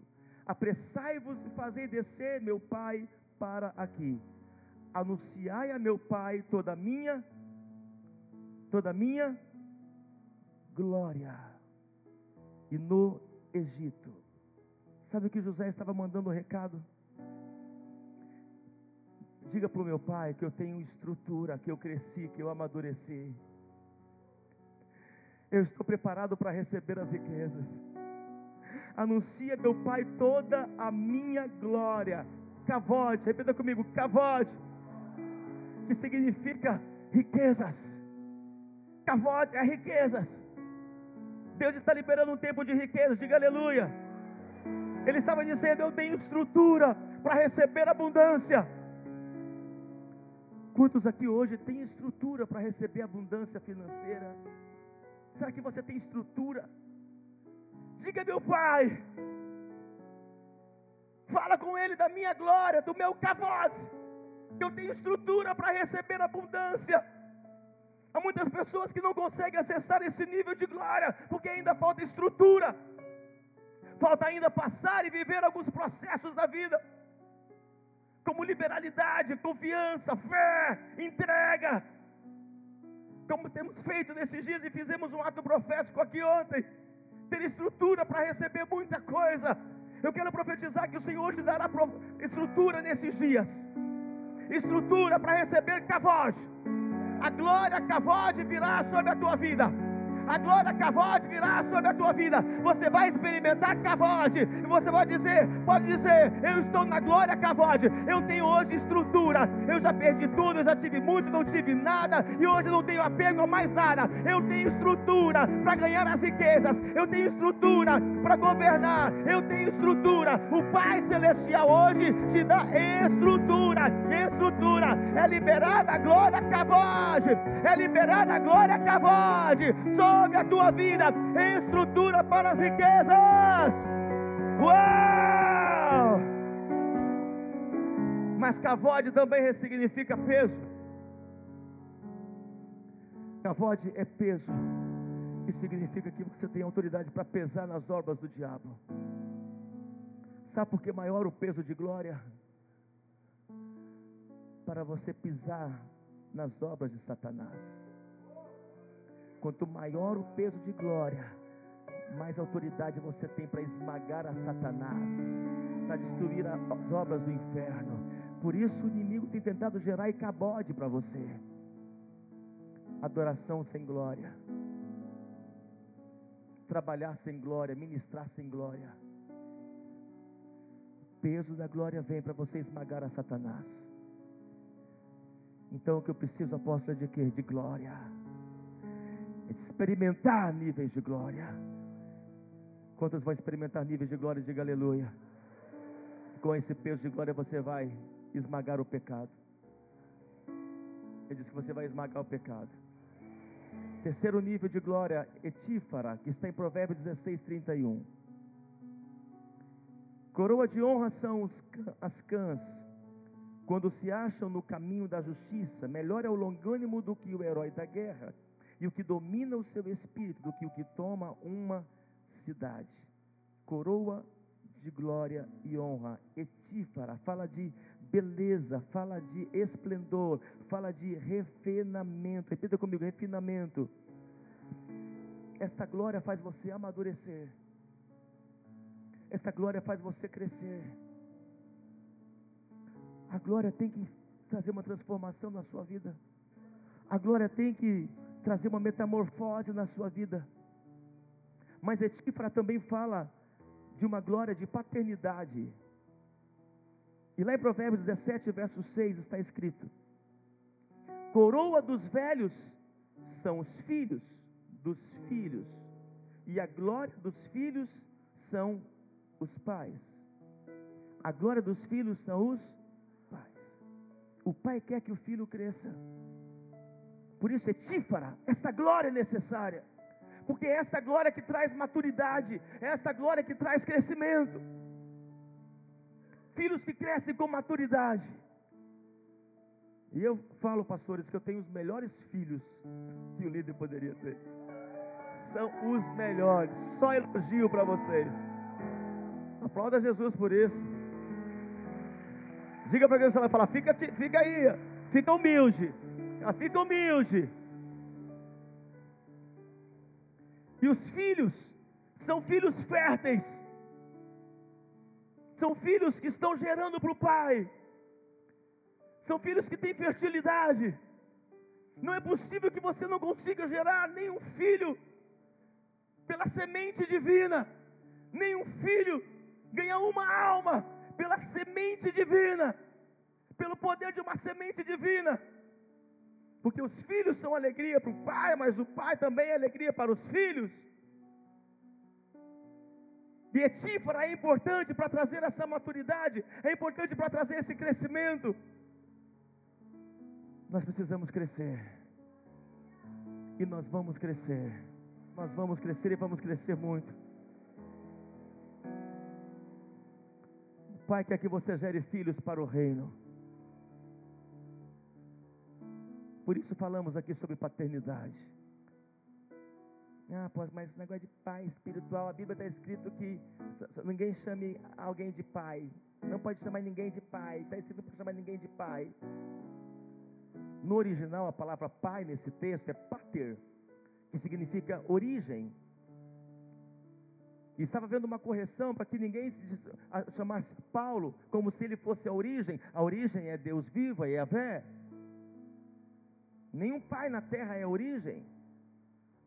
Apressai-vos e fazei descer meu pai para aqui. Anunciai a meu pai toda a minha toda a minha glória. E no Egito. Sabe o que José estava mandando o recado? Diga para o meu pai que eu tenho estrutura, que eu cresci, que eu amadureci. Eu estou preparado para receber as riquezas. Anuncia, meu pai, toda a minha glória. Cavode, repita comigo, cavode, que significa riquezas. Cavode é riquezas. Deus está liberando um tempo de riquezas, diga aleluia. Ele estava dizendo: Eu tenho estrutura para receber abundância. Quantos aqui hoje têm estrutura para receber abundância financeira? Será que você tem estrutura? Diga, meu pai, fala com ele da minha glória, do meu cavote, que eu tenho estrutura para receber abundância. Há muitas pessoas que não conseguem acessar esse nível de glória, porque ainda falta estrutura, falta ainda passar e viver alguns processos da vida como liberalidade, confiança, fé, entrega. Como temos feito nesses dias e fizemos um ato profético aqui ontem, ter estrutura para receber muita coisa. Eu quero profetizar que o Senhor te dará estrutura nesses dias, estrutura para receber cavode. A glória cavode virá sobre a tua vida a glória cavode virá sobre a tua vida. Você vai experimentar cavode. E você vai dizer, pode dizer, eu estou na glória cavode. Eu tenho hoje estrutura. Eu já perdi tudo, eu já tive muito, não tive nada. E hoje não tenho apego a mais nada. Eu tenho estrutura para ganhar as riquezas. Eu tenho estrutura para governar. Eu tenho estrutura. O Pai Celestial hoje te dá estrutura. Estrutura. É liberada a glória cavode. É liberada a glória cavode. Sou sobre a tua vida estrutura para as riquezas. Uau! Mas cavode também ressignifica peso. Cavode é peso. Isso significa que você tem autoridade para pesar nas obras do diabo. Sabe por que maior o peso de glória? Para você pisar nas obras de Satanás. Quanto maior o peso de glória, mais autoridade você tem para esmagar a Satanás, para destruir as obras do inferno. Por isso o inimigo tem tentado gerar icabode para você. Adoração sem glória. Trabalhar sem glória, ministrar sem glória. O peso da glória vem para você esmagar a Satanás. Então o que eu preciso, apóstolo, é de quê? De glória experimentar níveis de glória. Quantos vão experimentar níveis de glória? Diga aleluia. Com esse peso de glória você vai esmagar o pecado. Ele diz que você vai esmagar o pecado. Terceiro nível de glória, etífara, que está em Provérbios 16, 31. Coroa de honra são os, as cãs, quando se acham no caminho da justiça. Melhor é o longânimo do que o herói da guerra e o que domina o seu espírito do que o que toma uma cidade. Coroa de glória e honra, etífara, fala de beleza, fala de esplendor, fala de refinamento. Repita comigo: refinamento. Esta glória faz você amadurecer. Esta glória faz você crescer. A glória tem que trazer uma transformação na sua vida. A glória tem que trazer uma metamorfose na sua vida. Mas Etífra também fala de uma glória de paternidade. E lá em Provérbios 17, verso 6 está escrito: Coroa dos velhos são os filhos dos filhos, e a glória dos filhos são os pais. A glória dos filhos são os pais. O pai quer que o filho cresça. Por isso é tífara, esta glória é necessária. Porque é esta glória que traz maturidade, é esta glória que traz crescimento. Filhos que crescem com maturidade. E eu falo, pastores, que eu tenho os melhores filhos que o líder poderia ter. são os melhores. Só elogio para vocês. Aplauda Jesus por isso. Diga para quem você vai falar, fica, fica aí, fica humilde. Fica humilde. E os filhos são filhos férteis. São filhos que estão gerando para o pai. São filhos que têm fertilidade. Não é possível que você não consiga gerar nenhum filho pela semente divina, nenhum filho ganhar uma alma pela semente divina, pelo poder de uma semente divina. Porque os filhos são alegria para o pai, mas o pai também é alegria para os filhos. Etífara é importante para trazer essa maturidade, é importante para trazer esse crescimento. Nós precisamos crescer. E nós vamos crescer. Nós vamos crescer e vamos crescer muito. O Pai quer que você gere filhos para o reino. Por isso falamos aqui sobre paternidade. Ah, mas esse negócio de pai espiritual, a Bíblia está escrito que ninguém chame alguém de pai. Não pode chamar ninguém de pai. Está escrito para chamar ninguém de pai. No original, a palavra pai nesse texto é pater, que significa origem. E estava vendo uma correção para que ninguém chamasse Paulo como se ele fosse a origem. A origem é Deus vivo, é Yahvé. Nenhum pai na terra é origem,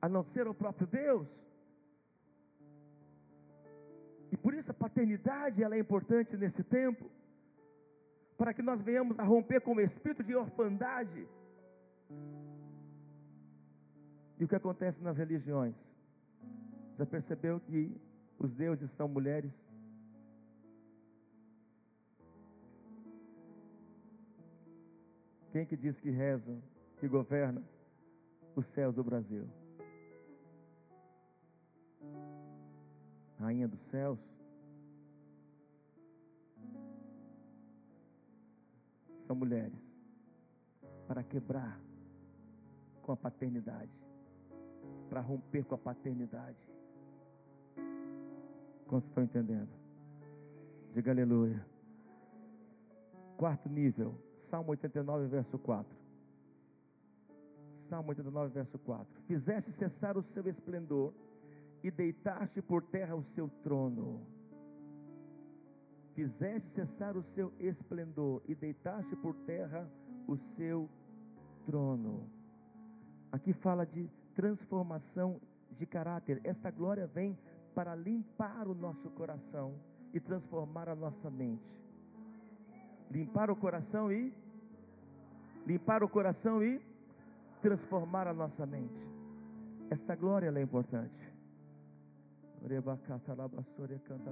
a não ser o próprio Deus. E por isso a paternidade ela é importante nesse tempo para que nós venhamos a romper com o espírito de orfandade. E o que acontece nas religiões? Já percebeu que os deuses são mulheres? Quem que diz que reza, que governa os céus do Brasil? Rainha dos céus? são mulheres para quebrar com a paternidade, para romper com a paternidade. Quantos estão entendendo? Diga aleluia. Quarto nível, Salmo 89, verso 4. Salmo 89, verso 4. Fizeste cessar o seu esplendor e deitaste por terra o seu trono fizeste cessar o seu esplendor e deitaste por terra o seu trono. Aqui fala de transformação de caráter. Esta glória vem para limpar o nosso coração e transformar a nossa mente. Limpar o coração e limpar o coração e transformar a nossa mente. Esta glória é importante. canta